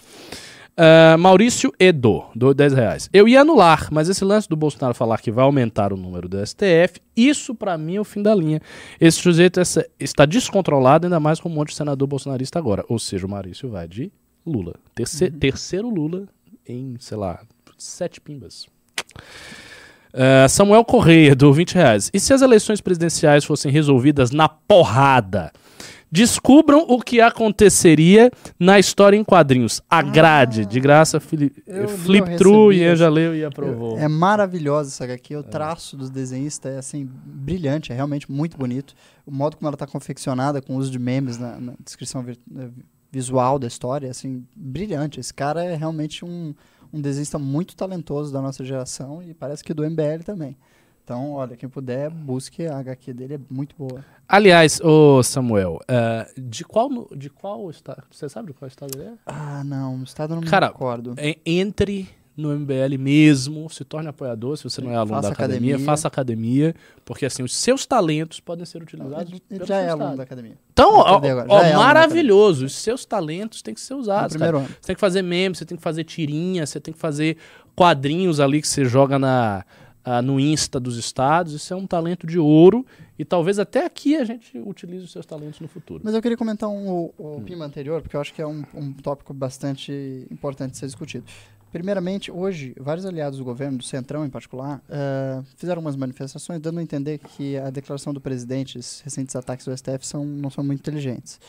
Ah, Maurício Edo, do 10 reais. Eu ia anular, mas esse lance do Bolsonaro falar que vai aumentar o número do STF, isso pra mim é o fim da linha. Esse sujeito essa- está descontrolado, ainda mais com um monte de senador bolsonarista agora. Ou seja, o Maurício vai de Lula. Terce- Terceiro Lula em, sei lá, sete pimbas. Ah, Samuel Correia, do 20 reais. E se as eleições presidenciais fossem resolvidas na porrada? Descubram o que aconteceria na história em quadrinhos. A grade, de graça, Fili- Eu li, Flip eu recebi e essa. leu e aprovou. É maravilhosa essa HQ. O traço dos desenhistas é assim, brilhante, é realmente muito bonito. O modo como ela está confeccionada, com o uso de memes na, na descrição eh, visual da história, é assim, brilhante. Esse cara é realmente um, um desenhista muito talentoso da nossa geração e parece que do MBL também. Então, olha, quem puder, busque a HQ dele, é muito boa. Aliás, ô Samuel, ah, de qual de qual estado? Você sabe de qual estado ele é? Ah, não, o estado não Cara, me recordo. É, Entre no MBL mesmo, se torne apoiador, se você não é aluno Faça da academia, academia. faça academia, porque assim, os seus talentos podem ser utilizados Ele, ele já é aluno estado. da academia. Então, ó, ó, é aluno maravilhoso. Os seus talentos têm que ser usados. Você tem que fazer memes, você tem que fazer tirinha, você tem que fazer quadrinhos ali que você joga na, ah, no Insta dos estados. Isso é um talento de ouro e talvez até aqui a gente utilize os seus talentos no futuro. Mas eu queria comentar um, o, o PIMA anterior, porque eu acho que é um, um tópico bastante importante de ser discutido. Primeiramente, hoje, vários aliados do governo, do Centrão em particular, uh, fizeram umas manifestações dando a entender que a declaração do presidente, esses recentes ataques do STF, são, não são muito inteligentes.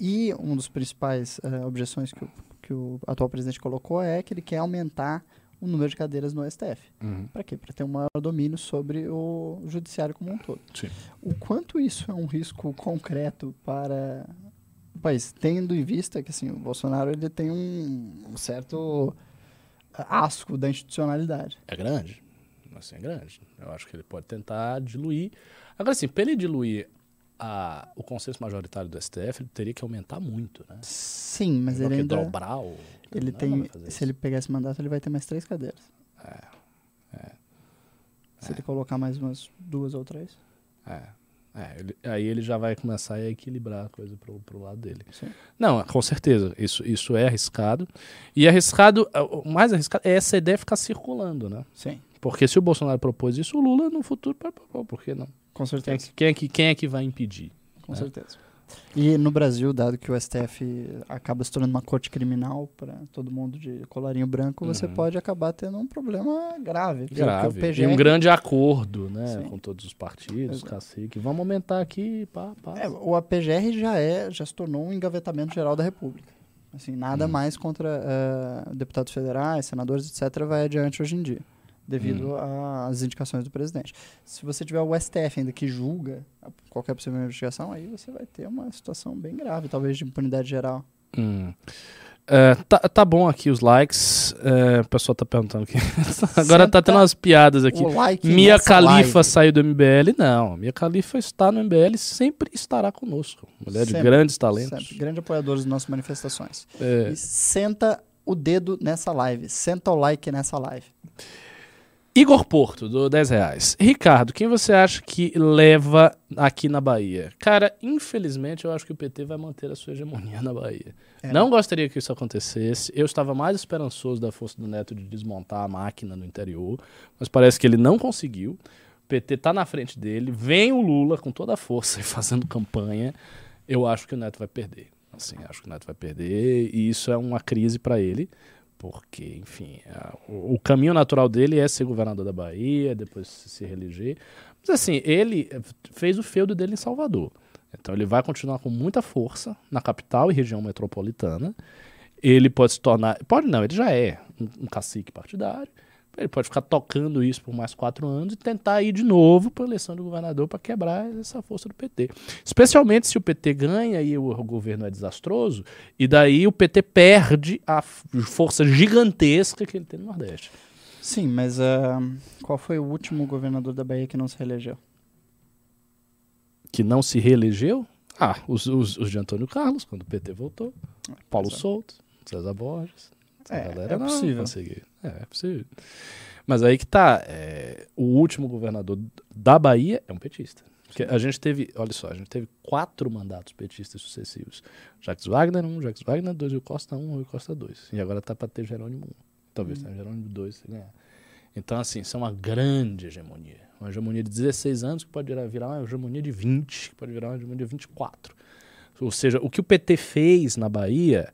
E um dos principais uh, objeções que o, que o atual presidente colocou é que ele quer aumentar o número de cadeiras no STF. Uhum. Para quê? Para ter um maior domínio sobre o judiciário como um todo. Sim. O quanto isso é um risco concreto para o país, tendo em vista que assim, o Bolsonaro ele tem um, um certo asco da institucionalidade. É grande. Assim, é grande. Eu acho que ele pode tentar diluir. Agora, assim, para ele diluir a, o consenso majoritário do STF, ele teria que aumentar muito, né? Sim, mas ele, ele ainda... dobrar o... Ele não, tem... não se isso. ele pegar esse mandato, ele vai ter mais três cadeiras. É, é, se ele colocar mais umas duas ou três. é. É, ele, aí ele já vai começar a equilibrar a coisa pro, pro lado dele. Sim. Não, com certeza, isso, isso é arriscado. E arriscado, o mais arriscado é essa ideia ficar circulando, né? Sim, Porque se o Bolsonaro propôs isso, o Lula no futuro, por que não? com é, certeza. que, quem, é que, quem é que vai impedir? Com É. certeza. E no Brasil, dado que o STF acaba se tornando uma corte criminal para todo mundo de colarinho branco, você Uhum. pode acabar tendo um problema grave. Grave. PGR E um grande acordo, né? Sim. Com todos os partidos, Exato. cacique. Vamos aumentar aqui, pá, pá. É, o APGR já é, já se tornou um engavetamento geral da República. Assim, nada Hum. mais contra eh, deputados federais, senadores, etc., vai adiante hoje em dia, devido Hum. às indicações do presidente. Se você tiver o STF ainda que julga qualquer possível investigação, aí você vai ter uma situação bem grave, talvez de impunidade geral. Hum. É, tá, tá bom aqui os likes. É, o pessoal tá perguntando aqui. *laughs* Agora tá tendo umas piadas aqui. Like Mia Khalifa live. saiu do MBL? Não. Mia Khalifa está no MBL e sempre estará conosco. Mulher de Sempre, grandes talentos. Sempre, grande apoiador das nossas manifestações. É, E senta o dedo nessa live, senta o like nessa live. Igor Porto, do 10 reais. Ricardo, quem você acha que leva aqui na Bahia? Cara, infelizmente eu acho que o PT vai manter a sua hegemonia na Bahia. É. Não gostaria que isso acontecesse. Eu estava mais esperançoso da força do Neto de desmontar a máquina no interior, mas parece que ele não conseguiu. O PT tá na frente dele, vem o Lula com toda a força *laughs* e fazendo campanha. Eu acho que o Neto vai perder. Assim, acho que o Neto vai perder e isso é uma crise para ele. Porque, enfim, a- o, o caminho natural dele é ser governador da Bahia, depois se, reeleger. Mas, assim, ele eh, fez o feudo dele em Salvador. Então, ele vai continuar com muita força na capital e região metropolitana. Ele pode se tornar. Pode não, ele já é um, um cacique partidário. Ele pode ficar tocando isso por mais quatro anos e tentar ir de novo para a eleição de governador para quebrar essa força do PT. Especialmente se o PT ganha e o governo é desastroso, e daí o PT perde a força gigantesca que ele tem no Nordeste. Sim, mas ah, qual foi o último governador da Bahia que não se reelegeu? Que não se reelegeu? Ah, os, os, os de Antônio Carlos, quando o PT voltou. Paulo Pois é. Souto, César Borges. Essa É, galera é não possível. conseguiu. É, é possível. Mas aí que tá. é, o último governador da Bahia é um petista. Porque a gente teve, olha só, a gente teve quatro mandatos petistas sucessivos. Jacques Wagner 1, Jacques Wagner 2, Rui Costa 1, Rui Costa 2. E agora tá para ter Jerônimo 1. Talvez tenha Jerônimo 2 se ganhar. Então, assim, isso é uma grande hegemonia. Uma hegemonia de 16 anos que pode virar, virar uma hegemonia de 20, que pode virar uma hegemonia de 24. Ou seja, o que o PT fez na Bahia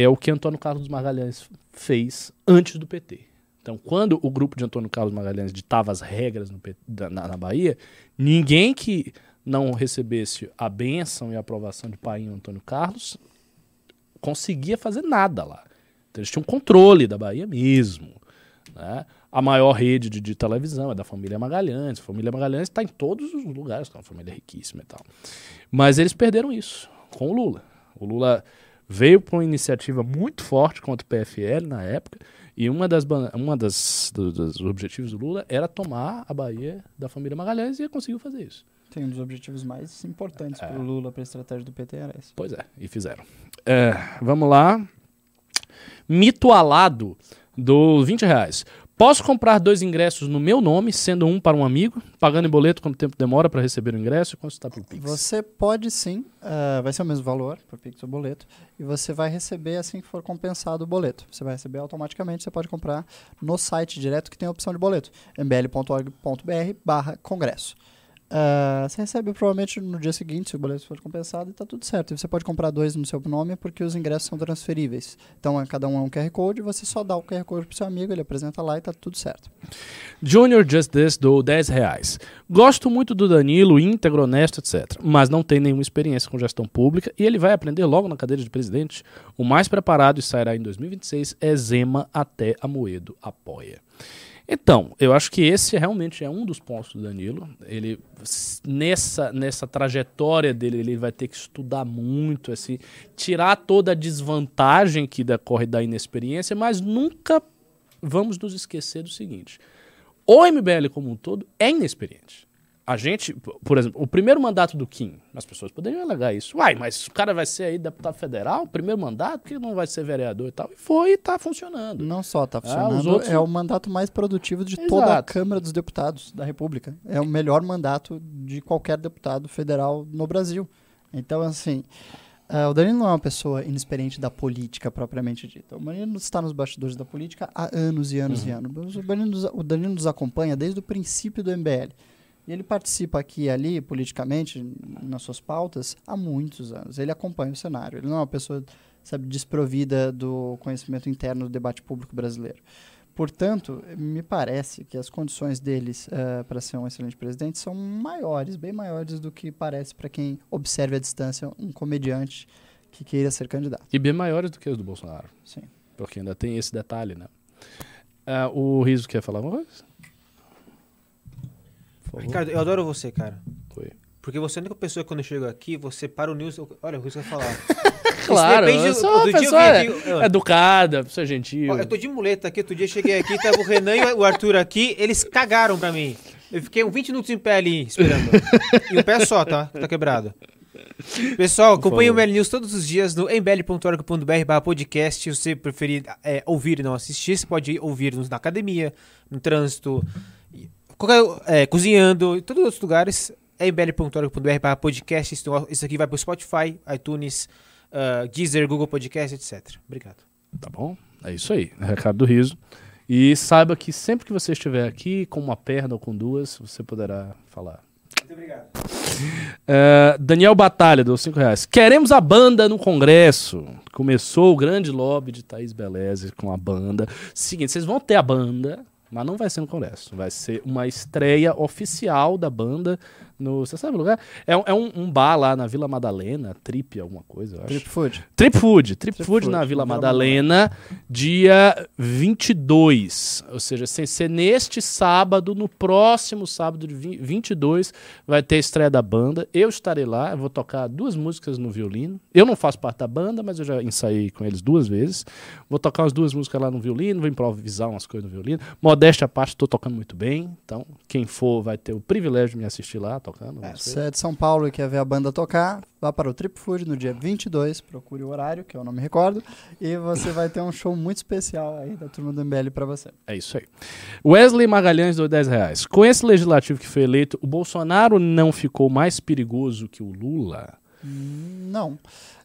é o que Antônio Carlos Magalhães fez antes do PT. Então, quando o grupo de Antônio Carlos Magalhães ditava as regras no na, na Bahia, ninguém que não recebesse a bênção e a aprovação de pai Antônio Carlos conseguia fazer nada lá. Então, eles tinham controle da Bahia mesmo. né? A maior rede de, de televisão é da família Magalhães. A família Magalhães está em todos os lugares, é uma família riquíssima e tal. Mas eles perderam isso com o Lula. O Lula veio para uma iniciativa muito forte contra o PFL na época, e uma das, uma das do- dos objetivos do Lula era tomar a Bahia da família Magalhães e conseguiu fazer isso. Tem um dos objetivos mais importantes É. para o Lula, para a estratégia do PT, era esse. Pois é, e fizeram. É, vamos lá. Mito alado do 20 reais. Posso comprar dois ingressos no meu nome, sendo um para um amigo, pagando em boleto quanto tempo demora para receber o ingresso e quanto está por Pix? Você pode sim, uh, vai ser o mesmo valor por Pix ou boleto, e você vai receber assim que for compensado o boleto. Você vai receber automaticamente, você pode comprar no site direto que tem a opção de boleto, mbl.org.br barra congresso. Uh, você recebe provavelmente no dia seguinte, se o boleto for compensado, e está tudo certo. E você pode comprar dois no seu nome porque os ingressos são transferíveis. Então, cada um é um QR Code, você só dá o QR Code para seu amigo, ele apresenta lá e está tudo certo. Junior Just This do 10 reais. Gosto muito do Danilo, íntegro, honesto, etc. Mas não tem nenhuma experiência com gestão pública e ele vai aprender logo na cadeira de presidente. O mais preparado e sairá em 2026 é Zema até Amoedo apoia. Então, eu acho que esse realmente é um dos pontos do Danilo. Ele nessa nessa trajetória dele, ele vai ter que estudar muito, assim, tirar toda a desvantagem que decorre da inexperiência, mas nunca vamos nos esquecer do seguinte: o MBL como um todo é inexperiente a gente, por exemplo, o primeiro mandato do Kim, as pessoas poderiam alegar isso. Uai, mas o cara vai ser aí deputado federal, primeiro mandato, por que não vai ser vereador e tal? E foi e tá funcionando. Não só tá ah, funcionando, ah, outros... é o mandato mais produtivo de Exato. toda a Câmara dos Deputados da República. É o melhor mandato de qualquer deputado federal no Brasil. Então, assim, uh, o Danilo não é uma pessoa inexperiente da política propriamente dita. O Danilo está nos bastidores da política há anos e anos uhum. e anos. O Danilo, o Danilo nos acompanha desde o princípio do MBL. E ele participa aqui e ali, politicamente, nas suas pautas, há muitos anos. Ele acompanha o cenário. Ele não é uma pessoa, sabe, desprovida do conhecimento interno do debate público brasileiro. Portanto, me parece que as condições deles uh, para ser um excelente presidente são maiores, bem maiores do que parece para quem observe à distância um comediante que queira ser candidato. E bem maiores do que os do Bolsonaro. Sim. Porque ainda tem esse detalhe, né? Uh, o Riso quer falar uma coisa? Ricardo, eu adoro você, cara. Foi. Porque você é a única pessoa que quando eu chego aqui, você para o news. Olha, o que você vai falar. *laughs* claro, eu sou uma pessoa aqui, educada, pessoa gentil. Ó, eu tô de muleta aqui, outro dia cheguei aqui, tava o Renan e o Arthur aqui, eles cagaram pra mim. Eu fiquei uns 20 minutos em pé ali, esperando. e um pé só, tá? Tá quebrado. Pessoal, acompanhe o ML News todos os dias no mbl.org.br podcast. Se você preferir é, ouvir e não assistir, você pode ouvir na academia, no trânsito, qualquer, é, cozinhando, em todos os outros lugares, é mbl.org.br para podcast. Isso aqui vai para o Spotify, iTunes, uh, Deezer, Google Podcast, etc. Obrigado. Tá bom? É isso aí. *laughs* Recado do riso. E saiba que sempre que você estiver aqui, com uma perna ou com duas, você poderá falar. Muito obrigado. Uh, *laughs* Daniel Batalha, dos 5 reais. Queremos a banda no Congresso. Começou o grande lobby de Thaís Beleze com a banda. Seguinte, vocês vão ter a banda, mas não vai ser no Congresso. Vai ser uma estreia oficial da banda no. Você sabe o lugar? É, é um, um, bar lá na Vila Madalena, Trip, alguma coisa, eu acho. Trip Food. Trip Food. Trip, Trip Food, Food na Vila Madalena, dia 22. Ou seja, sem ser neste sábado, no próximo sábado, de 22, vai ter a estreia da banda. Eu estarei lá, eu vou tocar duas músicas no violino. Eu não faço parte da banda, mas eu já ensaiei com eles duas vezes. Vou tocar umas duas músicas lá no violino, vou improvisar umas coisas no violino. Modéstia à parte, estou tocando muito bem. Então, quem for vai ter o privilégio de me assistir lá tocando. É, se é de São Paulo e quer ver a banda tocar, vá para o Trip Food no dia 22, procure o horário, que eu não me recordo, e você vai ter um show muito especial aí da turma do MBL para você. É isso aí. Wesley Magalhães do 10 reais. Com esse legislativo que foi eleito, o Bolsonaro não ficou mais perigoso que o Lula? Não.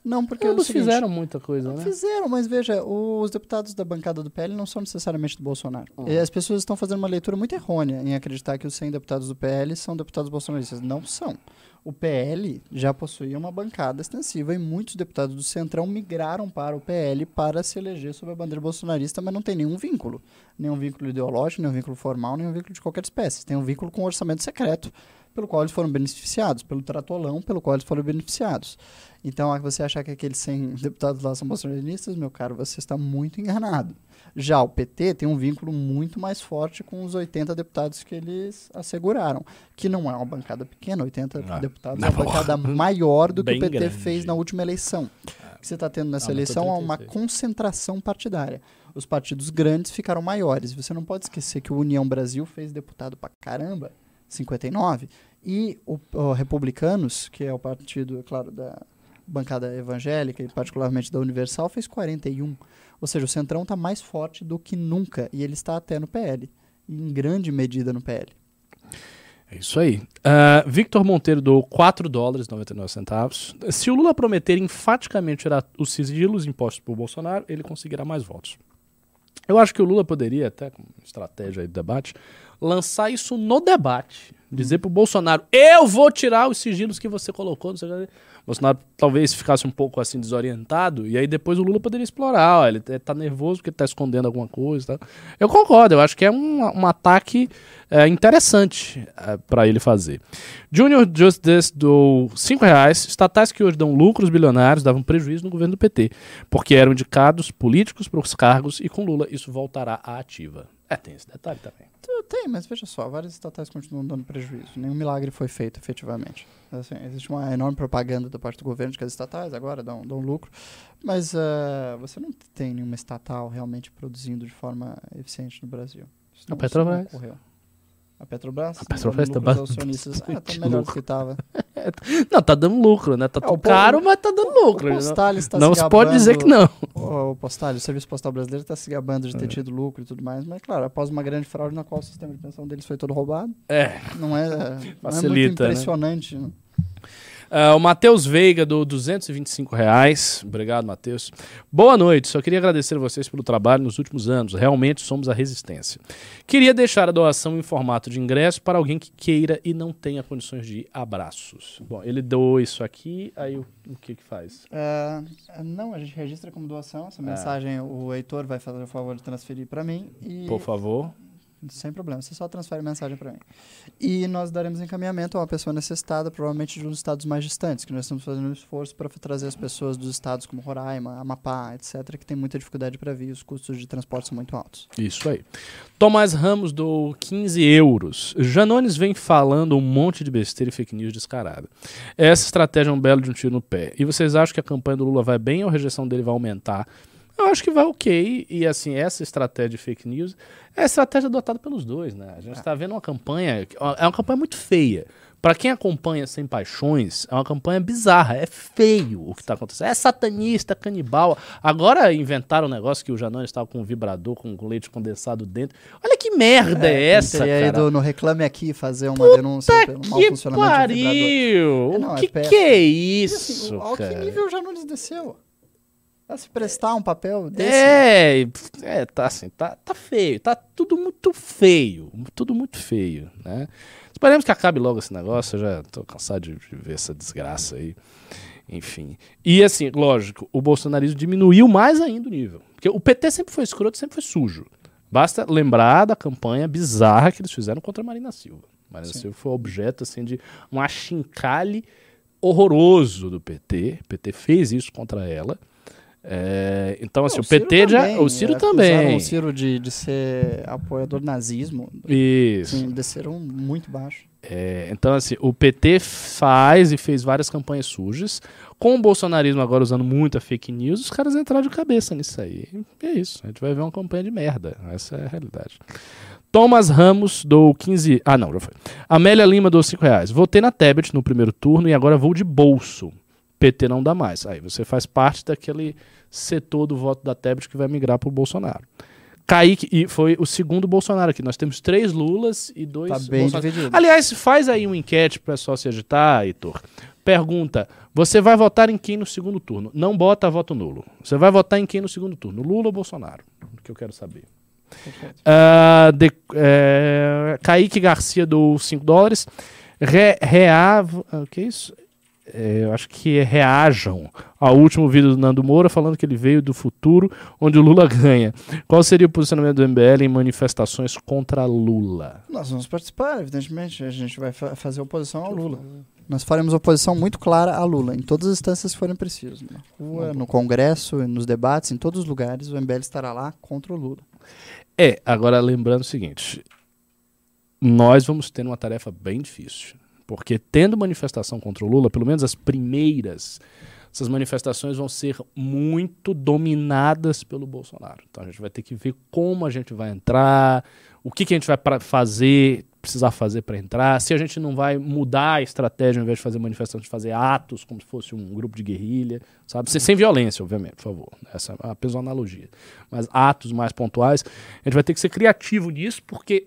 Não, porque Eles é fizeram muita coisa, né? Fizeram, mas veja, os deputados da bancada do PL não são necessariamente do Bolsonaro. Uhum. E as pessoas estão fazendo uma leitura muito errônea em acreditar que os 100 deputados do PL são deputados bolsonaristas. Não são. O PL já possuía uma bancada extensiva e muitos deputados do Centrão migraram para o PL para se eleger sob a bandeira bolsonarista, mas não tem nenhum vínculo. Nenhum vínculo ideológico, nenhum vínculo formal, nenhum vínculo de qualquer espécie. Tem um vínculo com o orçamento secreto pelo qual eles foram beneficiados, pelo tratolão pelo qual eles foram beneficiados. Então, você achar que aqueles 100 *laughs* deputados lá são bolsonaristas, meu caro, você está muito enganado. Já o PT tem um vínculo muito mais forte com os 80 deputados que eles asseguraram, que não é uma bancada pequena, 80 ah, deputados é uma bancada maior do que o PT grande. fez na última eleição. O que você está tendo nessa eleição é uma concentração partidária. Os partidos grandes ficaram maiores. Você não pode esquecer que o União Brasil fez deputado pra caramba 59, e o, o Republicanos, que é o partido, é claro, da, bancada evangélica e particularmente da Universal fez 41. Ou seja, o Centrão está mais forte do que nunca e ele está até no PL, em grande medida no PL. É isso aí. Uh, Victor Monteiro doou 4 dólares e 99 centavos. Se o Lula prometer enfaticamente tirar os sigilos impostos por Bolsonaro, ele conseguirá mais votos. Eu acho que o Lula poderia, até com estratégia aí do debate, lançar isso no debate. Dizer pro Bolsonaro, eu vou tirar os sigilos que você colocou, não sei o que. Bolsonaro talvez ficasse um pouco assim desorientado, e aí depois o Lula poderia explorar, ó, ele tá nervoso porque tá escondendo alguma coisa. Tá? Eu concordo, eu acho que é um, um ataque é, interessante é, para ele fazer. Junior Justice do 5 reais, estatais que hoje dão lucros bilionários davam prejuízo no governo do PT, porque eram indicados políticos para os cargos e com Lula isso voltará à ativa. É, tem esse detalhe também. Tem, mas veja só, várias estatais continuam dando prejuízo. Nenhum milagre foi feito, efetivamente. Assim, existe uma enorme propaganda da parte do governo de que as estatais agora dão, dão lucro, mas uh, você não tem nenhuma estatal realmente produzindo de forma eficiente no Brasil. Isso a Petrobras. A Petrobras? A Petrobras tá bastante. acionistas. Ah, tá melhor do que tava. *laughs* não, tá dando lucro, né? Tá é, caro, mas tá dando lucro. O Postales tá não se, se pode dizer que não. O, o Postales, o Serviço Postal Brasileiro está se gabando de ter é. tido lucro e tudo mais, mas claro, após uma grande fraude na qual o sistema de pensão deles foi todo roubado. É. Não é, Facilita, *laughs* não é muito né? impressionante. Né? Uh, o Matheus Veiga, do 225 reais. Obrigado, Matheus. Boa noite. Só queria agradecer a vocês pelo trabalho nos últimos anos. Realmente somos a resistência. Queria deixar a doação em formato de ingresso para alguém que queira e não tenha condições de abraços. Bom, ele doou isso aqui, aí o, o que que faz? Uh, não, a gente registra como doação. Essa é. mensagem o Heitor vai fazer o favor de transferir para mim. E... Por favor sem problema. Você só transfere mensagem para mim. E nós daremos encaminhamento a uma pessoa necessitada, provavelmente de um dos estados mais distantes, que nós estamos fazendo um esforço para trazer as pessoas dos estados como Roraima, Amapá, etc., que tem muita dificuldade para vir, os custos de transporte são muito altos. Isso aí. Tomás Ramos do 15 euros. Janones vem falando um monte de besteira e fake news descarada. Essa estratégia é um belo de um tiro no pé. E vocês acham que a campanha do Lula vai bem ou a rejeição dele vai aumentar? Eu acho que vai ok. E assim, essa estratégia de fake news é a estratégia adotada pelos dois, né? A gente está vendo uma campanha, é uma campanha muito feia. Para quem acompanha Sem Paixões, é uma campanha bizarra, é feio o que está acontecendo. É satanista, canibal. Agora inventaram um negócio que o Janone estava com um vibrador com leite condensado dentro. Olha que merda é, é essa, cara. ido no Reclame Aqui fazer uma Puta denúncia pelo mau funcionamento pariu. do vibrador. É, não, o que, é que é isso, e, assim, cara? Ao que nível o Janones desceu? Pra se prestar um papel desse? É, é tá assim, tá, tá feio, tá tudo muito feio, tudo muito feio, né? Esperemos que acabe logo esse negócio, eu já tô cansado de, de ver essa desgraça aí. Enfim. E assim, lógico, o bolsonarismo diminuiu mais ainda o nível. Porque o PT sempre foi escroto, sempre foi sujo. Basta lembrar da campanha bizarra que eles fizeram contra a Marina Silva. Marina Sim. Silva foi objeto assim, de um achincalhe horroroso do PT. O PT fez isso contra ela. É, então, assim, o, o PT já. o Ciro também. O Ciro de, de ser apoiador nazismo. Isso. Assim, desceram muito baixo. É, então, assim, o PT faz e fez várias campanhas sujas. Com o bolsonarismo agora usando muita fake news, os caras entraram de cabeça nisso aí. E é isso. A gente vai ver uma campanha de merda. Essa é a realidade. Thomas Ramos dou 15. Ah, não, já foi. Amélia Lima dou 5 reais. Votei na Tebet no primeiro turno e agora vou de bolso. PT não dá mais. Aí você faz parte daquele setor do voto da Tebet que vai migrar para o Bolsonaro. Kaique, e foi o segundo Bolsonaro aqui. Nós temos três Lulas e dois tá bem dividido. Aliás, faz aí uma enquete para o pessoal se agitar, Heitor. Pergunta: você vai votar em quem no segundo turno? Não bota voto nulo. Você vai votar em quem no segundo turno? Lula ou Bolsonaro? O que eu quero saber. Uh, de, é, Kaique Garcia do 5 dólares. Re, reav, o que é isso? É, eu acho que reajam ao último vídeo do Nando Moura falando que ele veio do futuro onde o Lula ganha. Qual seria o posicionamento do MBL em manifestações contra Lula? Nós vamos participar, evidentemente. A gente vai fa fazer oposição ao Lula. Nós faremos oposição muito clara a Lula, em todas as instâncias que forem precisas. Na rua, no Congresso, nos debates, em todos os lugares, o MBL estará lá contra o Lula. É, agora lembrando o seguinte: nós vamos ter uma tarefa bem difícil porque tendo manifestação contra o Lula, pelo menos as primeiras, essas manifestações vão ser muito dominadas pelo Bolsonaro. Então a gente vai ter que ver como a gente vai entrar, o que, que a gente vai fazer precisar fazer para entrar, se a gente não vai mudar a estratégia ao invés de fazer manifestação, de fazer atos como se fosse um grupo de guerrilha, sabe? Sem, violência, obviamente, por favor. Essa é apenas uma analogia. Mas atos mais pontuais, a gente vai ter que ser criativo nisso, porque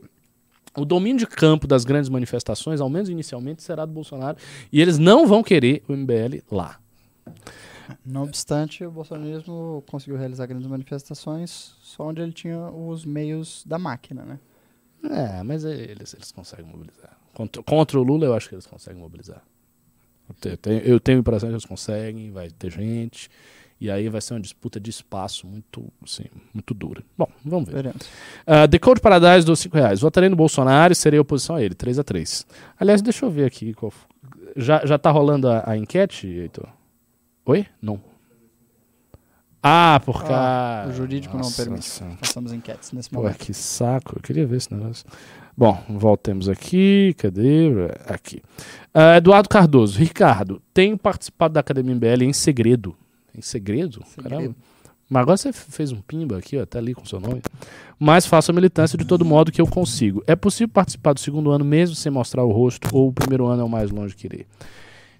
o domínio de campo das grandes manifestações, ao menos inicialmente, será do Bolsonaro, e eles não vão querer o MBL lá. Não obstante, o bolsonarismo conseguiu realizar grandes manifestações só onde ele tinha os meios da máquina, né? É, mas eles, eles conseguem mobilizar. Contra, contra o Lula, eu acho que eles conseguem mobilizar. Eu tenho, eu tenho, eu tenho a impressão que eles conseguem, vai ter gente. E aí vai ser uma disputa de espaço muito, assim, muito dura. Bom, vamos ver. Uh, The Code Paradise dos 5 reais. Votarei no Bolsonaro e serei oposição a ele, 3 a 3 Aliás, deixa eu ver aqui. Qual... Já, já tá rolando a, a enquete, Heitor? Oi? Não. Ah, por Ah, cá. o jurídico não Nossa permite. Senhora. Façamos enquetes nesse Pô, momento. que saco. Eu queria ver esse negócio. Bom, voltemos aqui. Cadê? Aqui. Ah, Eduardo Cardoso. Ricardo, tenho participado da Academia MBL em segredo. Em segredo? Segredo. Caramba. Mas agora você fez um pimba aqui, ó, tá ali com o seu nome. Mas faço a militância de todo modo que eu consigo. É possível participar do segundo ano mesmo sem mostrar o rosto ou o primeiro ano é o mais longe que irei?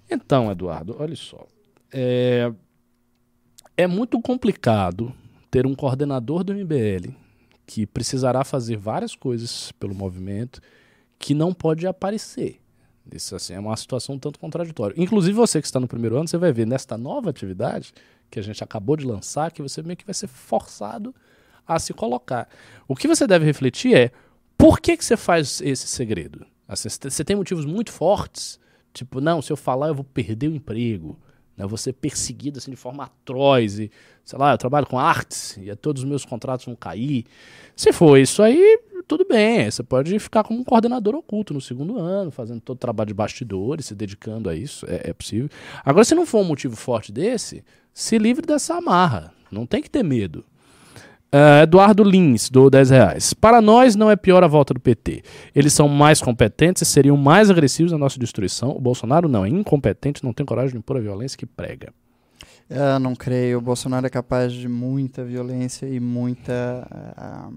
Então, Eduardo, olha só. É, é muito complicado ter um coordenador do MBL que precisará fazer várias coisas pelo movimento que não pode aparecer. Isso assim, é uma situação um tanto contraditória. Inclusive você que está no primeiro ano, você vai ver nesta nova atividade que a gente acabou de lançar, que você meio que vai ser forçado a se colocar. O que você deve refletir é por que, que você faz esse segredo? Assim, você tem- motivos muito fortes, tipo, não, se eu falar eu vou perder o emprego, né, eu vou ser perseguido assim, de forma atroz, e, sei lá, eu trabalho com artes e todos os meus contratos vão cair. Se for isso aí, tudo bem, você pode ficar como um coordenador oculto no segundo ano, fazendo todo o trabalho de bastidores, se dedicando a isso, é, é possível. Agora, se não for um motivo forte desse, se livre dessa amarra, não tem que ter medo. Ah, Eduardo Lins, do 10 reais. Para nós não é pior a volta do PT. Eles são mais competentes e seriam mais agressivos na nossa destruição. O Bolsonaro não, é incompetente, não tem coragem de impor a violência que prega. Eu não creio. O Bolsonaro é capaz de muita violência e muita. ah,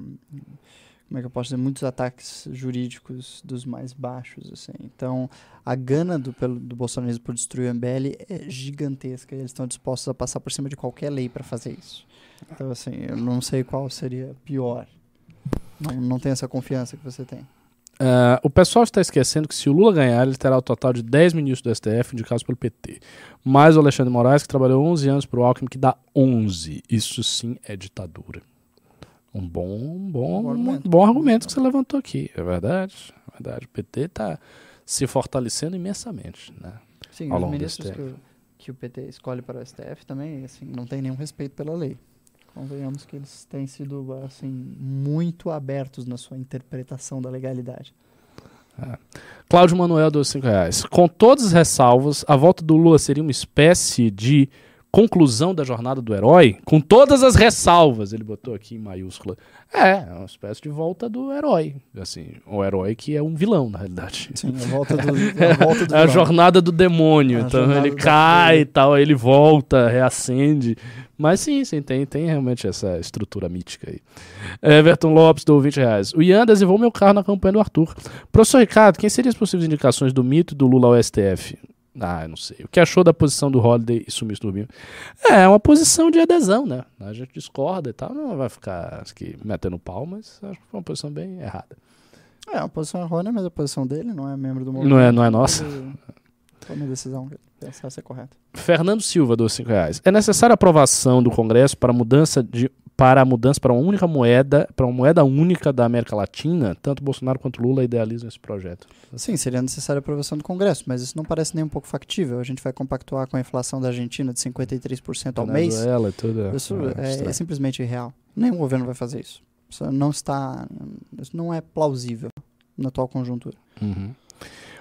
como é que eu posso dizer? Muitos ataques jurídicos dos mais baixos. Assim. Então, a gana do, pelo- do bolsonarismo por destruir o MBL é gigantesca. E eles estão dispostos a passar por cima de qualquer lei para fazer isso. Então, assim, eu não sei qual seria pior. Não, não tenho essa confiança que você tem. Ah, o pessoal está esquecendo que se o Lula ganhar, ele terá o total de 10 ministros do STF indicados pelo PT. Mais o Alexandre Moraes, que trabalhou 11 anos para o Alckmin, que dá 11. Isso sim é ditadura. Um bom, um bom, Bom um argumento. bom argumento que você levantou aqui. É verdade. É verdade. O PT está se fortalecendo imensamente. Né? Sim, Ao os ministros que o, que o PT escolhe para o STF também, assim, não tem nenhum respeito pela lei. Convenhamos que eles têm sido, assim, muito abertos na sua interpretação da legalidade. Cláudio Manuel dos 5 reais. Com todas as ressalvas, a volta do Lula seria uma espécie de conclusão da jornada do herói? Com todas as ressalvas, ele botou aqui em maiúscula. É, é uma espécie de volta do herói. Assim, o herói que é um vilão, na realidade. Sim, a volta do, a volta do É *laughs* a jornada do demônio. A então ele cai e tal, aí ele volta, reacende. Mas sim, sim, tem, tem realmente essa estrutura mítica aí. Everton Lopes, do 20 reais. O Ian adesivou meu carro na campanha do Arthur. Professor Ricardo, quem seriam as possíveis indicações do mito do Lula ao STF? Ah, eu não sei. O que achou da posição do Holiday e sumiço do Rubinho? É, uma posição de adesão, né? A gente discorda e tal, não vai ficar aqui metendo pau, mas acho que foi uma posição bem errada. É, uma posição errônea, mas a posição dele não é membro do movimento. Não é, não é nossa? Foi uma decisão que ele pensar ser correta. Fernando Silva, dos 5 reais. É necessária a aprovação do Congresso para a mudança de para a mudança para uma única moeda, para uma moeda única da América Latina, tanto Bolsonaro quanto Lula idealizam esse projeto. Sim, seria necessária a aprovação do Congresso, mas isso não parece nem um pouco factível. A gente vai compactuar com a inflação da Argentina de 53% ao mês. Venezuela e tudo. Isso é, é, é simplesmente irreal. Nenhum governo vai fazer isso. Isso não está. Isso não é plausível na atual conjuntura. Uhum.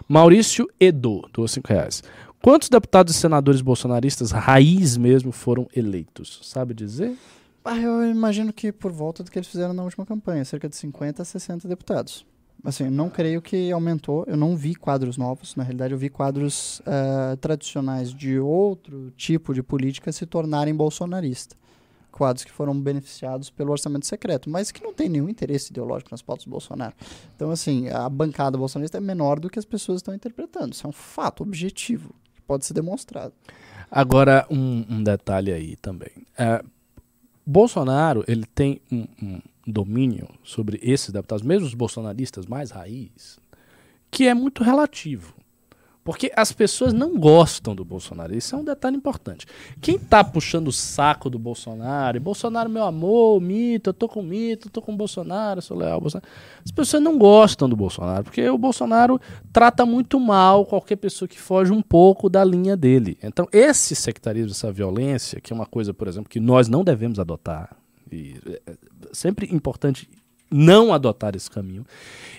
Maurício Edo, dos 5 reais. Quantos deputados e senadores bolsonaristas raiz mesmo foram eleitos? Sabe dizer? Ah, eu imagino que por volta do que eles fizeram na última campanha, cerca de 50 a 60 deputados. Assim, não creio que aumentou. Eu não vi quadros novos. Na realidade, eu vi quadros ah, tradicionais de outro tipo de política se tornarem bolsonarista. adequados que foram beneficiados pelo orçamento secreto, mas que não tem nenhum interesse ideológico nas pautas do Bolsonaro. Então, assim, a bancada bolsonarista é menor do que as pessoas estão interpretando. Isso é um fato objetivo, pode ser demonstrado. Agora, um, um detalhe aí também. É, Bolsonaro, ele tem um, um domínio sobre esses deputados, mesmo os bolsonaristas mais raiz, que é muito relativo. Porque as pessoas não gostam do Bolsonaro. Isso é um detalhe importante. Quem tá puxando o saco do Bolsonaro, Bolsonaro, meu amor, mito, eu tô com mito, eu tô com Bolsonaro, sou leal Bolsonaro. As pessoas não gostam do Bolsonaro, porque o Bolsonaro trata muito mal qualquer pessoa que foge um pouco da linha dele. Então, esse sectarismo, essa violência, que é uma coisa, por exemplo, que nós não devemos adotar, e é sempre importante não adotar esse caminho.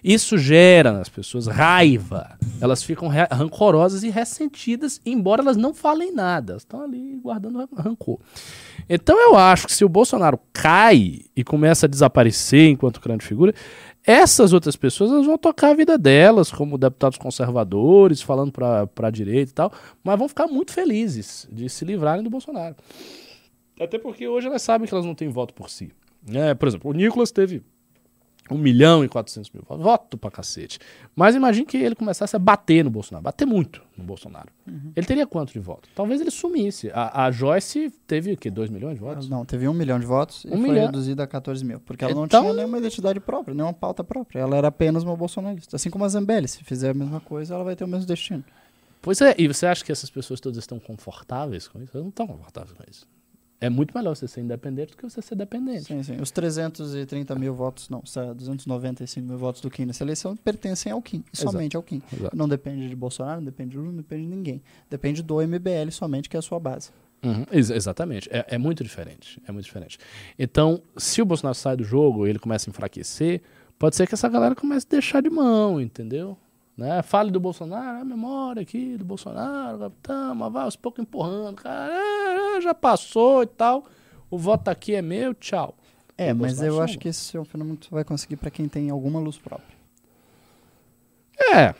Isso gera nas pessoas raiva. Elas ficam rancorosas e ressentidas, embora elas não falem nada. Elas estão ali guardando rancor. Então eu acho que se o Bolsonaro cai e começa a desaparecer enquanto grande figura, essas outras pessoas elas vão tocar a vida delas, como deputados conservadores, falando para a direita e tal, mas vão ficar muito felizes de se livrarem do Bolsonaro. Até porque hoje elas sabem que elas não têm voto por si. É, por exemplo, o Nicolas teve 1 milhão e 400 mil votos. Voto pra cacete. Mas imagine que ele começasse a bater no Bolsonaro. Bater muito no Bolsonaro. Uhum. Ele teria quanto de voto? Talvez ele sumisse. A, a Joyce teve o quê? 2 milhões de votos? Não, teve 1 milhão de votos Um e foi milhão. reduzida a 14 mil. Porque ela não Então- tinha nenhuma identidade própria, nenhuma pauta própria. Ela era apenas uma bolsonarista. Assim como a Zambelli. Se fizer a mesma coisa, ela vai ter o mesmo destino. Pois é, e você acha que essas pessoas todas estão confortáveis com isso? Elas não estão confortáveis com isso. É muito melhor você ser independente do que você ser dependente. Sim, sim. Os 330 mil votos, não, sa- 295 mil votos do Kim nessa eleição pertencem ao Kim, e Exato. somente ao Kim. Exato. Não depende de Bolsonaro, não depende de Lula, não depende de ninguém. Depende do MBL somente, que é a sua base. Uhum, ex- exatamente. É, é muito diferente. É muito diferente. Então, se o Bolsonaro sai do jogo e ele começa a enfraquecer, pode ser que essa galera comece a deixar de mão, entendeu? Né? Fale do Bolsonaro, a memória aqui do Bolsonaro, capitão, mas vai aos poucos empurrando, cara, é, já passou e tal. O voto aqui é meu, tchau. É, mas eu acho que esse é um fenômeno que só vai conseguir para quem tem alguma luz própria. É,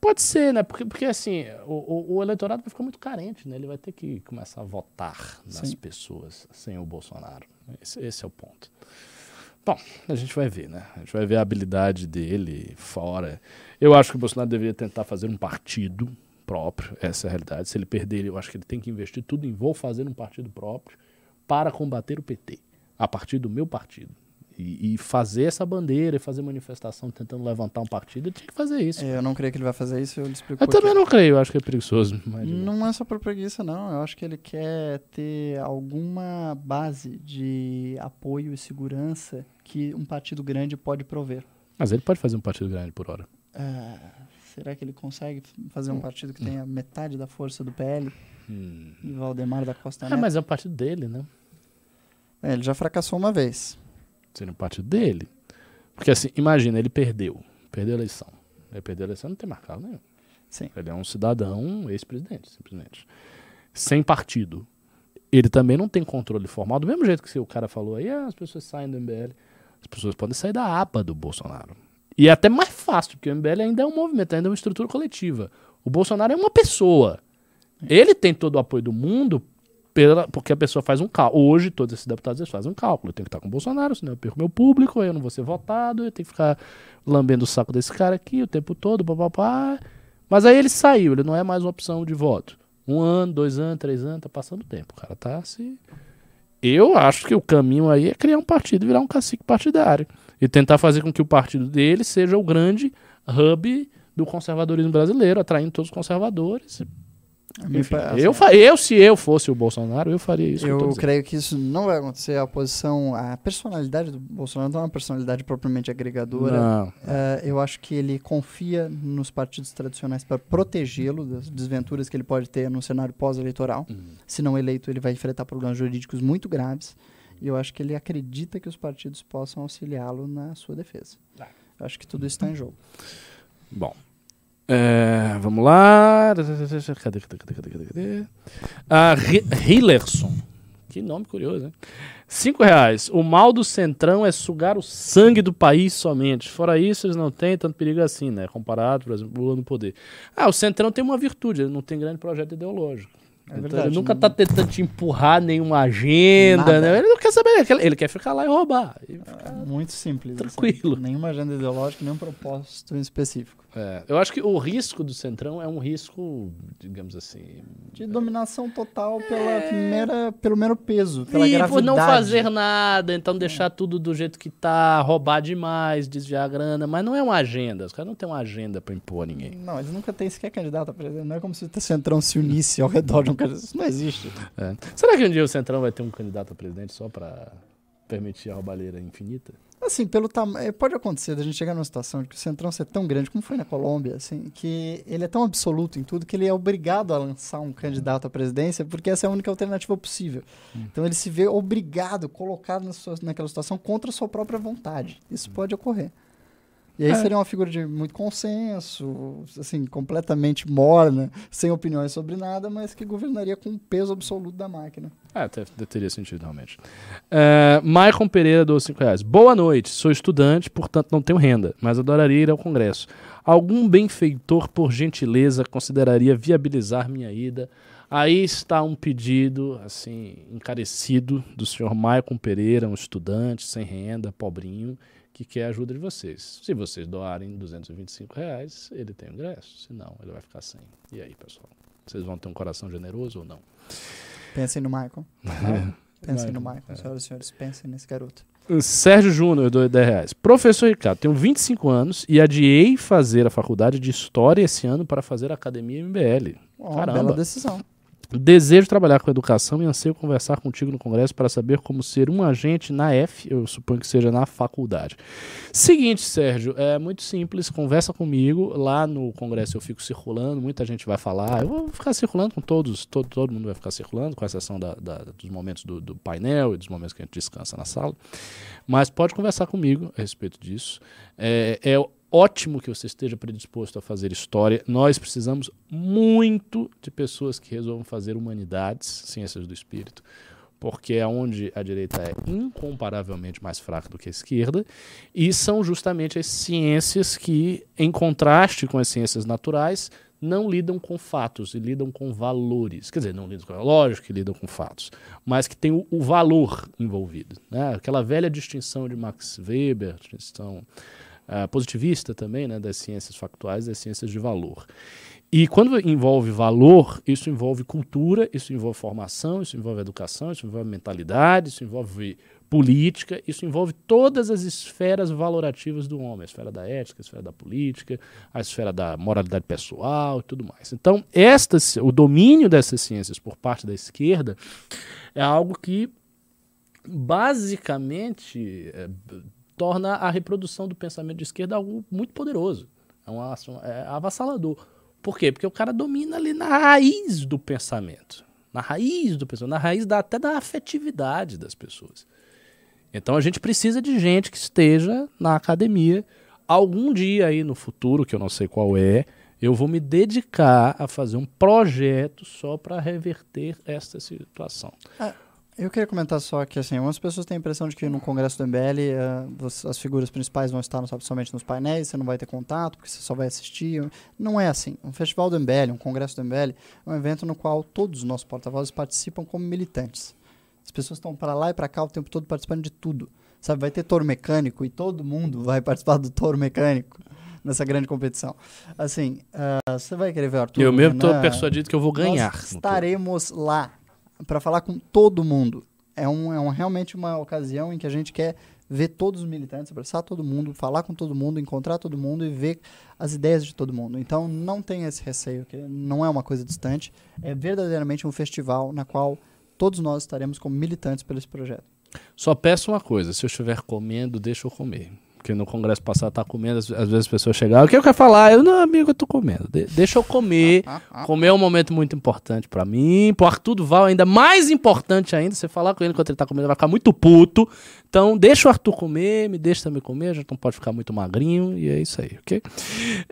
pode ser, né? Porque, porque assim, o, o, o eleitorado vai ficar muito carente, né? Ele vai ter que começar a votar nas Sim. pessoas sem o Bolsonaro. Esse, esse é o ponto. Bom, a gente vai ver, né? A gente vai ver a habilidade dele fora. Eu acho que o Bolsonaro deveria tentar fazer um partido próprio, essa é a realidade. Se ele perder, eu acho que ele tem que investir tudo em vou fazer um partido próprio para combater o PT, a partir do meu partido. E, e fazer essa bandeira e fazer manifestação tentando levantar um partido, ele tinha que fazer isso. É, Eu não creio que ele vai fazer isso, eu lhe explico Eu quê. também não creio, eu acho que é preguiçoso. Mas... Não é só por preguiça, não. Eu acho que ele quer ter alguma base de apoio e segurança que um partido grande pode prover. mas ele pode fazer um partido grande por hora. Ah, será que ele consegue fazer um partido que tenha metade da força do PL? Hum. E Valdemar da Costa É, Neto? mas é o partido dele, né? É, ele já fracassou uma vez. Seria um partido dele. Porque assim, imagina, ele perdeu. Perdeu a eleição. Ele perdeu a eleição, não tem marcado nenhum. Sim. Ele é um cidadão ex-presidente, simplesmente. Sem partido. Ele também não tem controle formal. Do mesmo jeito que o cara falou aí, ah, as pessoas saem do MBL. As pessoas podem sair da aba do Bolsonaro. E é até mais fácil, porque o MBL ainda é um movimento, ainda é uma estrutura coletiva. O Bolsonaro é uma pessoa. Ele tem todo o apoio do mundo pela, porque a pessoa faz um cálculo. Hoje, todos esses deputados eles fazem um cálculo. Eu tenho que estar com o Bolsonaro, senão eu perco meu público, eu não vou ser votado, eu tenho que ficar lambendo o saco desse cara aqui o tempo todo, papapá. Mas aí ele saiu, ele não é mais uma opção de voto. Um ano, dois anos, três anos, tá passando tempo. O cara tá se. Eu acho que o caminho aí é criar um partido, virar um cacique partidário. E tentar fazer com que o partido dele seja o grande hub do conservadorismo brasileiro, atraindo todos os conservadores. Enfim, eu, eu, se eu fosse o Bolsonaro, eu faria isso. eu creio que isso não vai acontecer. A posição, a personalidade do Bolsonaro não é uma personalidade propriamente agregadora. Não. Eh, eu acho que ele confia nos partidos tradicionais para protegê-lo das desventuras que ele pode ter no cenário pós-eleitoral. Hum. Se não eleito, ele vai enfrentar problemas jurídicos muito graves. E eu acho que ele acredita que os partidos possam auxiliá-lo na sua defesa. Tá. Eu acho que tudo isso está em jogo. Bom. É, vamos lá. Cadê, cadê, cadê, cadê, cadê, cadê? Ah, Hi- Hillerson. Que nome curioso, né? Cinco reais. O mal do Centrão é sugar o sangue do país somente. Fora isso, eles não têm tanto perigo assim, né? Comparado, por exemplo, Lula no poder. Ah, o Centrão tem uma virtude, ele não tem grande projeto ideológico. É Então, verdade, ele nunca não- tá tentando te empurrar nenhuma agenda, né? Ele não quer saber, ele quer, ele quer ficar lá e roubar. E É muito simples. assim. Tranquilo. Nenhuma agenda ideológica, nenhum propósito em específico. É, eu acho que o risco do Centrão é um risco, digamos assim. De dominação total pela mera, pelo mero peso, pela E gravidade. por não fazer nada, então deixar tudo do jeito que tá, roubar demais, desviar a grana, mas não é uma agenda. Os caras não têm uma agenda pra impor a ninguém. Não, eles nunca têm sequer candidato a presidente. Não é como se o Centrão se unisse ao redor de um candidato. Isso não existe. É. Será que um dia o Centrão vai ter um candidato a presidente só pra permitir a roubalheira infinita? Assim, pelo tamanho. Pode acontecer da gente chegar numa situação de que o Centrão ser tão grande, como foi na Colômbia, assim, que ele é tão absoluto em tudo que ele é obrigado a lançar um candidato à presidência, porque essa é a única alternativa possível. Então ele se vê obrigado, colocado na sua- naquela situação contra a sua própria vontade. Isso pode ocorrer. E aí É. seria uma figura de muito consenso, assim, completamente morna, sem opiniões sobre nada, mas que governaria com o peso absoluto da máquina. É, te- te- teria sentido, realmente. É, Maicon Pereira doou 5 reais. Boa noite, sou estudante, portanto não tenho renda, mas adoraria ir ao congresso. Algum benfeitor, por gentileza, consideraria viabilizar minha ida? Aí está um pedido, assim, encarecido do senhor Maicon Pereira, um estudante sem renda, pobrinho, que quer a ajuda de vocês. Se vocês doarem 225 reais, ele tem ingresso. Se não, ele vai ficar sem. E aí, pessoal? Vocês vão ter um coração generoso ou não? Pensem no Michael. *laughs* Pensem no Michael, Michael, senhoras e senhores. Pensem nesse garoto. Sérgio Júnior, do 10 reais. Professor Ricardo, tenho 25 anos e adiei fazer a faculdade de História esse ano para fazer a Academia MBL. Ó, Caramba. bela decisão. Desejo trabalhar com educação e anseio conversar contigo no Congresso para saber como ser um agente na F, eu suponho que seja na faculdade. Seguinte, Sérgio, é muito simples, conversa comigo. Lá no Congresso eu fico circulando, muita gente vai falar. Eu vou ficar circulando com todos, todo, todo mundo vai ficar circulando, com exceção da- da- dos momentos do, do painel e dos momentos que a gente descansa na sala. Mas pode conversar comigo a respeito disso. É, é ótimo que você esteja predisposto a fazer história. Nós precisamos muito de pessoas que resolvam fazer humanidades, ciências do espírito, porque é onde a direita é incomparavelmente mais fraca do que a esquerda, e são justamente as ciências que, em contraste com as ciências naturais, não lidam com fatos e lidam com valores. Quer dizer, não lidam com. Lógico que lidam com fatos, mas que tem o, o valor envolvido. Né? Aquela velha distinção de Max Weber, distinção ah, positivista também, né, das ciências factuais, das ciências de valor. E quando envolve valor, isso envolve cultura, isso envolve formação, isso envolve educação, isso envolve mentalidade, isso envolve política, isso envolve todas as esferas valorativas do homem, a esfera da ética, a esfera da política, a esfera da moralidade pessoal e tudo mais. Então, estas, o domínio dessas ciências por parte da esquerda é algo que basicamente é, torna a reprodução do pensamento de esquerda algo muito poderoso. É, um asso- é avassalador. Por quê? Porque o cara domina ali na raiz do pensamento. Na raiz do pensamento, na raiz da, até da afetividade das pessoas. Então a gente precisa de gente que esteja na academia. Algum dia aí no futuro, que eu não sei qual é, eu vou me dedicar a fazer um projeto só para reverter esta situação. Eu queria comentar só que, assim, algumas pessoas têm a impressão de que no Congresso do MBL eh, você- as figuras principais vão estar no- somente nos painéis, você não vai ter contato, porque você só vai assistir. Não é assim. Um festival do MBL, um Congresso do MBL, é um evento no qual todos os nossos porta-vozes participam como militantes. As pessoas estão para lá e para cá o tempo todo participando de tudo. Sabe, vai ter touro mecânico e todo mundo vai participar do touro mecânico nessa grande competição. Assim, ah, você vai querer ver o Arthur? eu mesmo estou persuadido que eu vou ganhar. Nós estaremos lá para falar com todo mundo. É, um, é um, realmente uma ocasião em que a gente quer ver todos os militantes, abraçar todo mundo, falar com todo mundo, encontrar todo mundo e ver as ideias de todo mundo. Então não tenha esse receio, que não é uma coisa distante. É verdadeiramente um festival na qual todos nós estaremos como militantes pelo esse projeto. Só peço uma coisa: se eu estiver comendo, deixa eu comer. Porque no congresso passado tá comendo, às, às vezes as pessoas chegavam, o que eu quero falar? Eu, não, amigo, eu tô comendo. De- deixa eu comer. Comer é um momento muito importante pra mim. Pro Arthur Duval, ainda mais importante ainda. Você falar com ele enquanto ele tá comendo, ele vai ficar muito puto. Então, deixa o Arthur comer, me deixa também comer. A gente não pode ficar muito magrinho. E é isso aí, ok?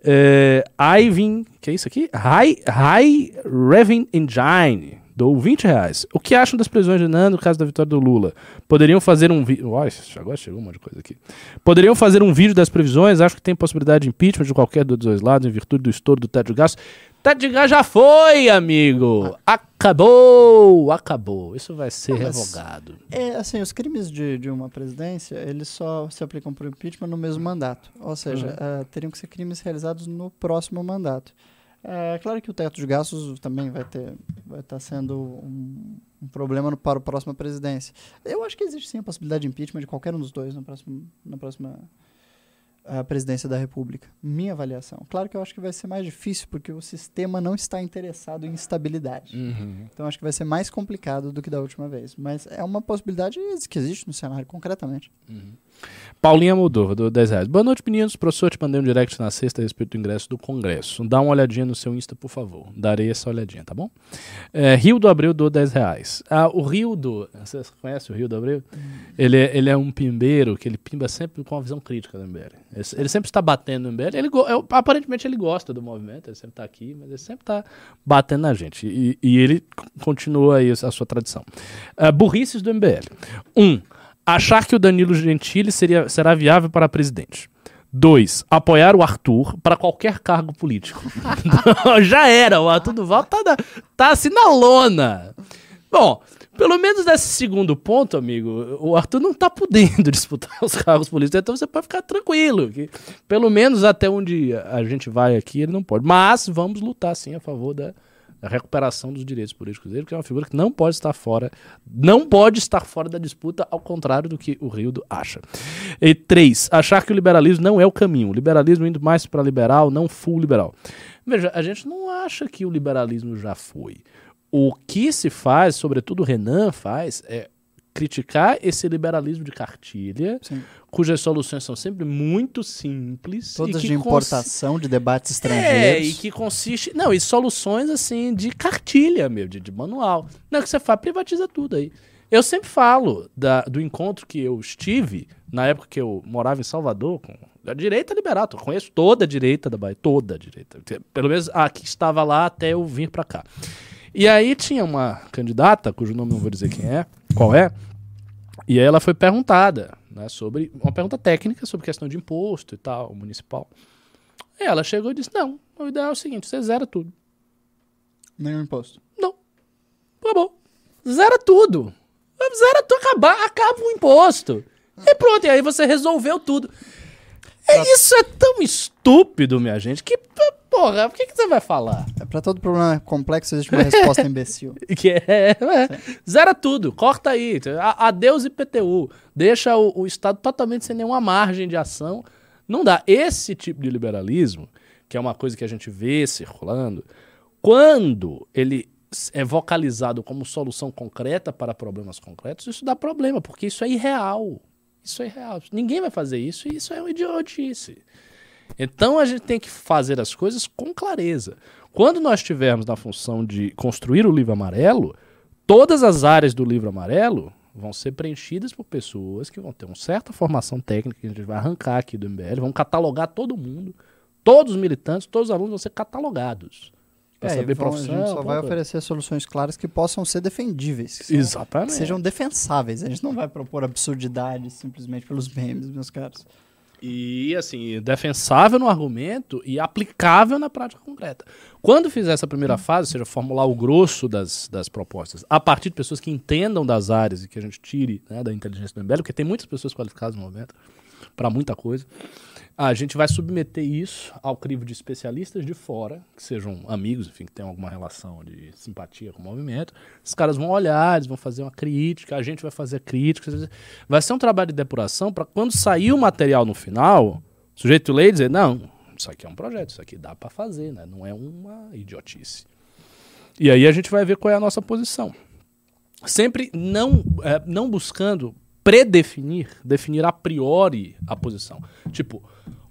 É, Ivan, que é isso aqui? High, High Revin Engine. Dou 20 reais. O que acham das previsões de Nando no caso da vitória do Lula? Poderiam fazer um vídeo. Agora chegou um monte de coisa aqui. Poderiam fazer um vídeo das previsões? Acho que tem possibilidade de impeachment de qualquer dos dois lados, em virtude do estouro do teto de gastos. Teto de gás já foi, amigo. Acabou, acabou. Isso vai ser Não, revogado. É, assim, os crimes de, de uma presidência, eles só se aplicam por impeachment no mesmo mandato. Ou seja, ah, teriam que ser crimes realizados no próximo mandato. É claro que o teto de gastos também vai ter vai estar sendo um, um problema no- para a próxima presidência. Eu acho que existe sim a possibilidade de impeachment de qualquer um dos dois na próxima, na próxima ah, presidência da República. Minha avaliação. Claro que eu acho que vai ser mais difícil porque o sistema não está interessado em estabilidade. Então acho que vai ser mais complicado do que da última vez. Mas é uma possibilidade que existe no cenário, concretamente. Paulinha Moldova, do 10 reais. Boa noite, meninos. Professor, te mandei um direct na sexta a respeito do ingresso do Congresso. Dá uma olhadinha no seu Insta, por favor. Darei essa olhadinha, tá bom? É, Rio do Abreu do 10 reais. Ah, o Rio do. Você conhece o Rio do Abreu? Ele, é, ele é um pimbeiro que ele pimba sempre com uma visão crítica do MBL. Ele, ele sempre está batendo no MBL. Ele, go- é, aparentemente ele gosta do movimento, ele sempre está aqui, mas ele sempre está batendo na gente. E, e ele continua aí a sua tradição. Ah, burrices do MBL. Um, achar que o Danilo Gentili seria, será viável para presidente. Dois, apoiar o Arthur para qualquer cargo político. *laughs* Já era, o Arthur Duval tá, tá assim na lona. Bom, pelo menos nesse segundo ponto, amigo, o Arthur não tá podendo *laughs* disputar os cargos políticos, então você pode ficar tranquilo, que pelo menos até onde a gente vai aqui ele não pode. Mas vamos lutar sim a favor da, da recuperação dos direitos políticos dele, que é uma figura que não pode estar fora, não pode estar fora da disputa, ao contrário do que o Rildo acha. E três, achar que o liberalismo não é o caminho. O liberalismo indo mais para liberal, não full liberal. Veja, a gente não acha que o liberalismo já foi. O que se faz, sobretudo o Renan faz, é criticar esse liberalismo de cartilha, Sim. cujas soluções são sempre muito simples. Todas de importação de debates é, estrangeiros. e que consiste. Não, e soluções assim de cartilha, meu, de, de manual. Não, que você faz, privatiza tudo aí. Eu sempre falo da- do encontro que eu estive, na época que eu morava em Salvador, com a direita liberal. Eu conheço toda a direita da Bahia, toda a direita. Pelo menos a que estava lá até eu vir pra cá. E aí tinha uma candidata, cujo nome não vou dizer quem é, qual é, e aí ela foi perguntada, né, sobre uma pergunta técnica sobre questão de imposto e tal, municipal. E ela chegou e disse: Não, o ideal é o seguinte: você zera tudo. Nenhum imposto. Não. Acabou. Zera tudo. Zera tudo, acaba, acaba o imposto. E pronto, e aí você resolveu tudo. É, isso é tão estúpido, minha gente, que, porra, o que, que você vai falar? É, pra todo problema complexo existe uma resposta *laughs* imbecil. *laughs* Que é, é, zera tudo, corta aí. A- Adeus IPTU. Deixa o, o Estado totalmente sem nenhuma margem de ação. Não dá. Esse tipo de liberalismo, que é uma coisa que a gente vê circulando, quando ele é vocalizado como solução concreta para problemas concretos, isso dá problema, porque isso é irreal. Isso é irreal. Ninguém vai fazer isso e isso é uma idiotice. Então a gente tem que fazer as coisas com clareza. Quando nós estivermos na função de construir o livro amarelo, todas as áreas do livro amarelo vão ser preenchidas por pessoas que vão ter uma certa formação técnica que a gente vai arrancar aqui do MBL, vão catalogar todo mundo, todos os militantes, todos os alunos vão ser catalogados. Para É, saber vão- profissão. a gente só vai ponto. oferecer soluções claras que possam ser defendíveis. Que, são- Exatamente. que sejam defensáveis. A gente não vai propor absurdidades simplesmente pelos memes, meus caros. E, assim, defensável no argumento e aplicável na prática concreta. Quando fizer essa primeira fase, ou seja, formular o grosso das, das propostas, a partir de pessoas que entendam das áreas e que a gente tire né, da inteligência do MBL, porque tem muitas pessoas qualificadas no momento para muita coisa, a gente vai submeter isso ao crivo de especialistas de fora, que sejam amigos, enfim, que tenham alguma relação de simpatia com o movimento. Esses caras vão olhar, eles vão fazer uma crítica, a gente vai fazer a crítica. Vai ser um trabalho de depuração para quando sair o material no final, o sujeito e dizer, não, isso aqui é um projeto, isso aqui dá para fazer, né? não é uma idiotice. E aí a gente vai ver qual é a nossa posição. Sempre não, é, não buscando predefinir, definir a priori a posição. Tipo,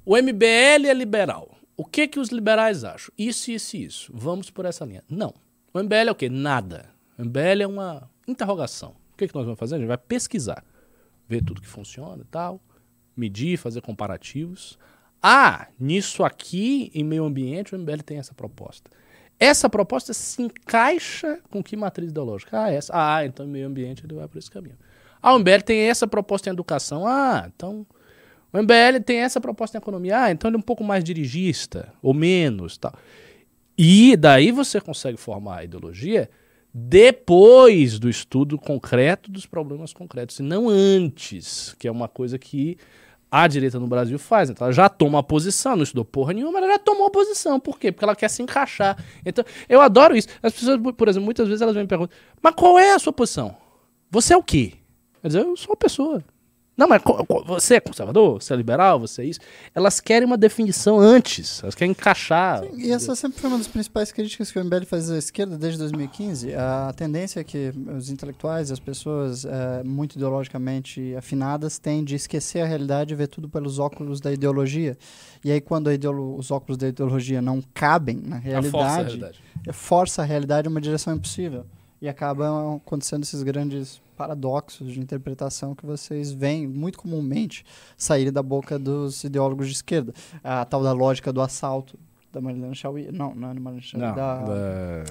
o MBL é liberal. O que que os liberais acham? Isso, isso e isso. Vamos por essa linha. Não. O MBL é o quê? Nada. O MBL é uma interrogação. O que que nós vamos fazer? A gente vai pesquisar. Ver tudo que funciona e tal. Medir, fazer comparativos. Ah, nisso aqui, em meio ambiente, o MBL tem essa proposta. Essa proposta se encaixa com que matriz ideológica? Ah, essa. Ah, então meio ambiente ele vai por esse caminho. Ah, o MBL tem essa proposta em educação. Ah, então o MBL tem essa proposta em economia. Ah, então ele é um pouco mais dirigista, ou menos, tal. E daí você consegue formar a ideologia depois do estudo concreto dos problemas concretos, e não antes, que é uma coisa que a direita no Brasil faz. Então ela já toma a posição, não estudou porra nenhuma, ela já tomou a posição. Por quê? Porque ela quer se encaixar. Então, eu adoro isso. As pessoas, por exemplo, muitas vezes elas me perguntam, mas qual é a sua posição? Você é o quê? Quer dizer, eu sou uma pessoa. Não, mas você é conservador? Você é liberal? Você é isso? Elas querem uma definição antes. Elas querem encaixar. E essa sempre foi uma das principais críticas que o MBL faz à esquerda desde 2015. A tendência é que os intelectuais, as pessoas eh, muito ideologicamente afinadas, têm de esquecer a realidade e ver tudo pelos óculos da ideologia. E aí, quando a ideolo- os óculos da ideologia não cabem na A força da realidade, realidade. força a realidade em uma direção impossível. E acabam acontecendo esses grandes paradoxos de interpretação que vocês veem muito comumente saírem da boca dos ideólogos de esquerda. A tal da lógica do assalto da Marilena Chauí. Não, não é da Marilena Chauí. Não, da... da...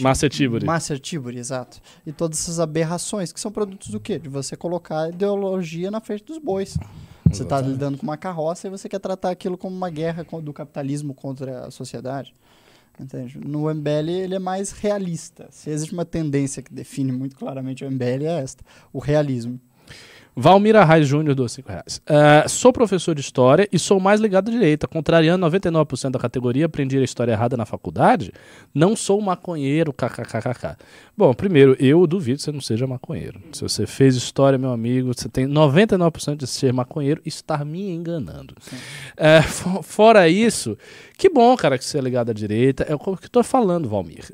Márcia Tiburi. Márcia Tiburi, exato. E todas essas aberrações, que são produtos do quê? De você colocar a ideologia na frente dos bois. Você está lidando com uma carroça e você quer tratar aquilo como uma guerra do capitalismo contra a sociedade. Entende? No MBL ele é mais realista. Se existe uma tendência que define muito claramente o MBL é esta, o realismo. Valmir Arraes Júnior, dos 5 reais. Ah, sou professor de história e sou mais ligado à direita. Contrariando 99% da categoria, aprendi a história errada na faculdade. Não sou maconheiro, kkkk. Bom, primeiro, eu duvido que você não seja maconheiro. Se você fez história, meu amigo, você tem 99% de ser maconheiro e estar me enganando. Fo- fora isso, que bom, cara, que você é ligado à direita. É o que eu estou falando, Valmir.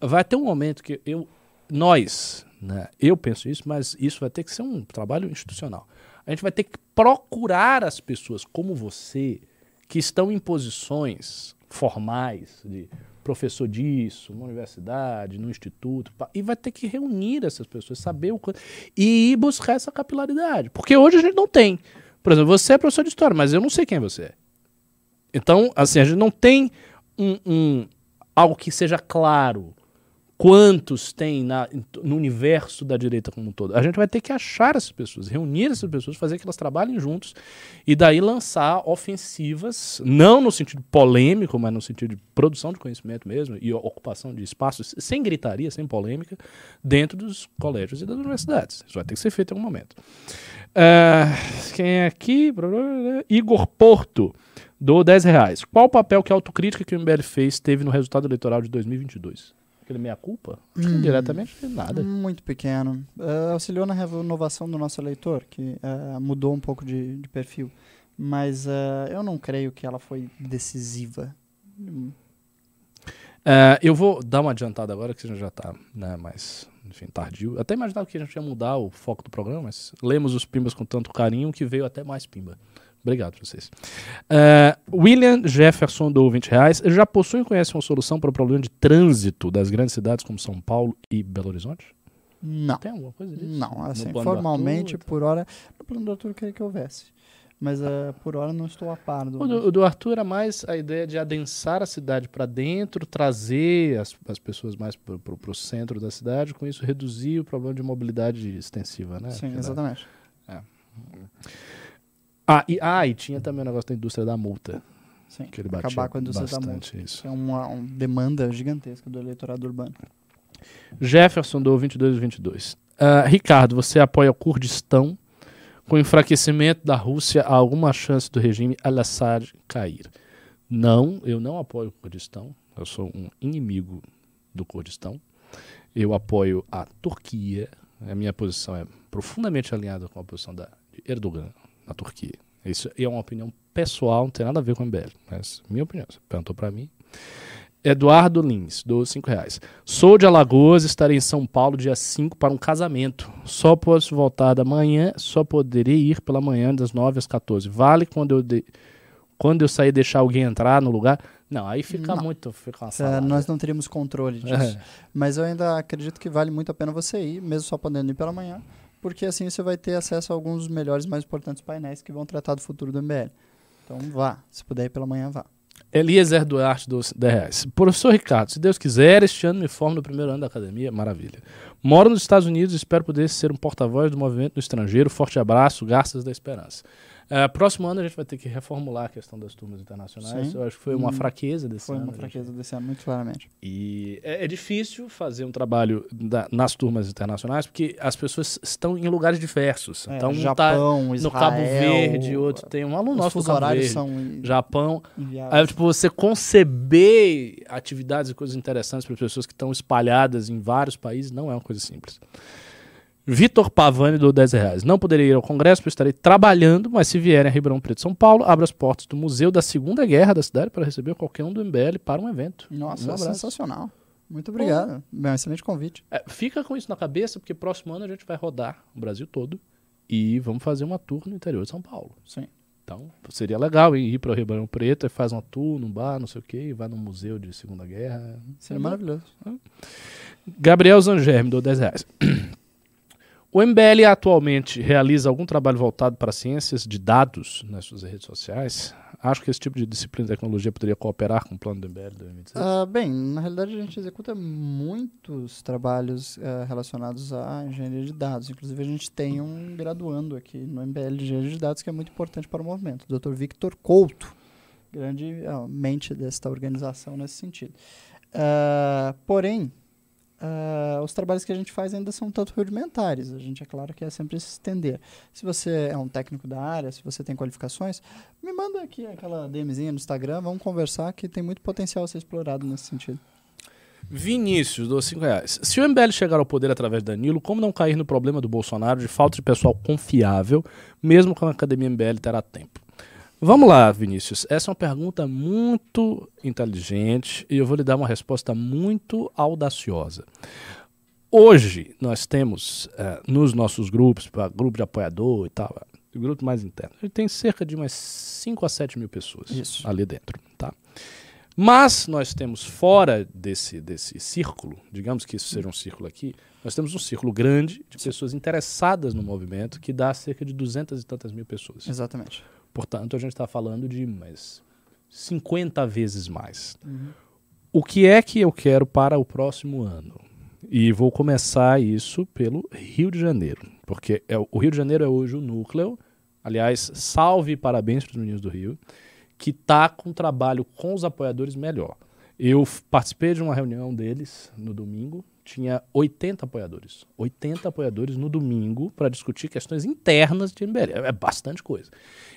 Vai ter um momento que eu, nós, né, eu penso isso, mas isso vai ter que ser um trabalho institucional. A gente vai ter que procurar as pessoas como você que estão em posições formais de professor disso, numa universidade, no instituto, e vai ter que reunir essas pessoas, saber o quanto, e ir buscar essa capilaridade. Porque hoje a gente não tem. Por exemplo, você é professor de história, mas eu não sei quem você é. Então, assim, a gente não tem um, um- algo que seja claro. Quantos tem na- no universo da direita como um todo? A gente vai ter que achar essas pessoas, reunir essas pessoas, fazer que elas trabalhem juntos e daí lançar ofensivas, não no sentido polêmico, mas no sentido de produção de conhecimento mesmo e ocupação de espaços, sem gritaria, sem polêmica, dentro dos colégios e das universidades. Isso vai ter que ser feito em algum momento. Ah, quem é aqui? Igor Porto, do 10 reais. Qual o papel que a autocrítica que o MBL fez teve no resultado eleitoral de 2022? Aquele meia-culpa? Acho que Hum. indiretamente nada. Muito pequeno. Eh, auxiliou na renovação do nosso eleitor, que eh, mudou um pouco de, de perfil. Mas eh, eu não creio que ela foi decisiva. Hum, É, eu vou dar uma adiantada agora, que a gente já está né, mais, enfim, tardio. Até imaginava que a gente ia mudar o foco do programa, mas lemos os pimbas com tanto carinho que veio até mais pimba. Obrigado pra vocês. É, William Jefferson do 20 reais. Já possui e conhece uma solução para o problema de trânsito das grandes cidades como São Paulo e Belo Horizonte? Não. Tem alguma coisa disso? Não, assim, formalmente, Arthur, por hora. No plano do Arthur, eu queria que houvesse. Mas eh, por hora não estou a par do. O do, do Arthur era mais a ideia de adensar a cidade para dentro, trazer as, as pessoas mais para o centro da cidade, com isso reduzir o problema de mobilidade extensiva, né? Sim, exatamente. Ah e, ah, e tinha também o negócio da indústria da multa, Sim. que ele Acabar com a indústria da multa. isso. É uma, uma demanda gigantesca do eleitorado urbano. Jefferson do 2222. Ah, Ricardo, você apoia o Kurdistão? Com o enfraquecimento da Rússia, há alguma chance do regime al-Assad cair? Não, eu não apoio o Kurdistão. Eu sou um inimigo do Kurdistão. Eu apoio a Turquia. A minha posição é profundamente alinhada com a posição da Erdogan na Turquia. Isso é uma opinião pessoal, não tem nada a ver com o MBL. Mas minha opinião. Você perguntou para mim. Eduardo Lins, do 5 reais. Sou de Alagoas, estarei em São Paulo dia 5 para um casamento. Só posso voltar da manhã, só poderei ir pela manhã das 9 às 14. Vale quando eu, de- quando eu sair deixar alguém entrar no lugar? Não, aí fica Não. muito. Fica uma salada. nós não teríamos controle disso. É. Mas eu ainda acredito que vale muito a pena você ir, mesmo só podendo ir pela manhã, porque assim você vai ter acesso a alguns dos melhores mais importantes painéis que vão tratar do futuro do MBL. Então vá, se puder ir pela manhã, vá. Eliezer Duarte, dos 10 reais. Professor Ricardo, se Deus quiser, este ano me formo no primeiro ano da academia. Maravilha. Moro nos Estados Unidos e espero poder ser um porta-voz do movimento no estrangeiro. Forte abraço, Garças da Esperança. É, próximo ano a gente vai ter que reformular a questão das turmas internacionais. Sim. Eu acho que foi uma Hum, fraqueza desse Foi ano. uma a gente- fraqueza desse ano, muito claramente. E é, é difícil fazer um trabalho da- nas turmas internacionais porque as pessoas estão em lugares diversos. É, então, um tá Japão, no Israel, Cabo Verde, outro tem um aluno Os nosso do Cabo Verde, são Japão. inviáveis. Aí, tipo, você conceber atividades e coisas interessantes para pessoas que estão espalhadas em vários países não é uma coisa simples. Vitor Pavani do 10 reais. Não poderia ir ao congresso, pois estarei trabalhando, mas se vierem a Ribeirão Preto, São Paulo, abra as portas do Museu da Segunda Guerra da cidade para receber qualquer um do MBL para um evento. Nossa, Um é sensacional. Muito obrigado. Bem, um excelente convite. É, fica com isso na cabeça, porque próximo ano a gente vai rodar o Brasil todo e vamos fazer uma tour no interior de São Paulo. Sim. Então, seria legal ir para o Ribeirão Preto e faz uma tour num bar, não sei o quê, e vai num museu de Segunda Guerra. Seria maravilhoso. Gabriel Zangerme, do 10 reais. O MBL atualmente realiza algum trabalho voltado para ciências de dados nas suas redes sociais? Acho que esse tipo de disciplina de tecnologia poderia cooperar com o plano do MBL 2026. Ah, bem, na realidade a gente executa muitos trabalhos ah, relacionados à engenharia de dados. Inclusive a gente tem um graduando aqui no MBL de engenharia de dados que é muito importante para o movimento, o Dr. Victor Couto, grande ah, mente desta organização nesse sentido. Ah, porém, ah, os trabalhos que a gente faz ainda são um tanto rudimentares. A gente, é claro, quer sempre se estender. Se você é um técnico da área, se você tem qualificações, me manda aqui aquela DMzinha no Instagram, vamos conversar que tem muito potencial a ser explorado nesse sentido. Vinícius, dos 5 reais. Se o MBL chegar ao poder através de Danilo, como não cair no problema do Bolsonaro de falta de pessoal confiável, mesmo com a Academia MBL terá tempo? Vamos lá, Vinícius. Essa é uma pergunta muito inteligente e eu vou lhe dar uma resposta muito audaciosa. Hoje, nós temos eh, nos nossos grupos, pra grupo de apoiador e tal, eh, grupo mais interno, gente tem cerca de umas 5 a 7 mil pessoas Isso. ali dentro. Tá? Mas nós temos fora desse, desse círculo, digamos que isso seja um círculo aqui, nós temos um círculo grande de pessoas interessadas no movimento que dá cerca de 200 e tantas mil pessoas. Exatamente. Portanto, a gente está falando de mais 50 vezes mais. O que é que eu quero para o próximo ano? E vou começar isso pelo Rio de Janeiro, porque é, o o Rio de Janeiro é hoje o núcleo. Aliás, salve e parabéns para os meninos do Rio, que está com um trabalho com os apoiadores melhor. Eu participei de uma reunião deles no domingo, tinha 80 apoiadores. 80 apoiadores no domingo para discutir questões internas de MBL. É é bastante coisa.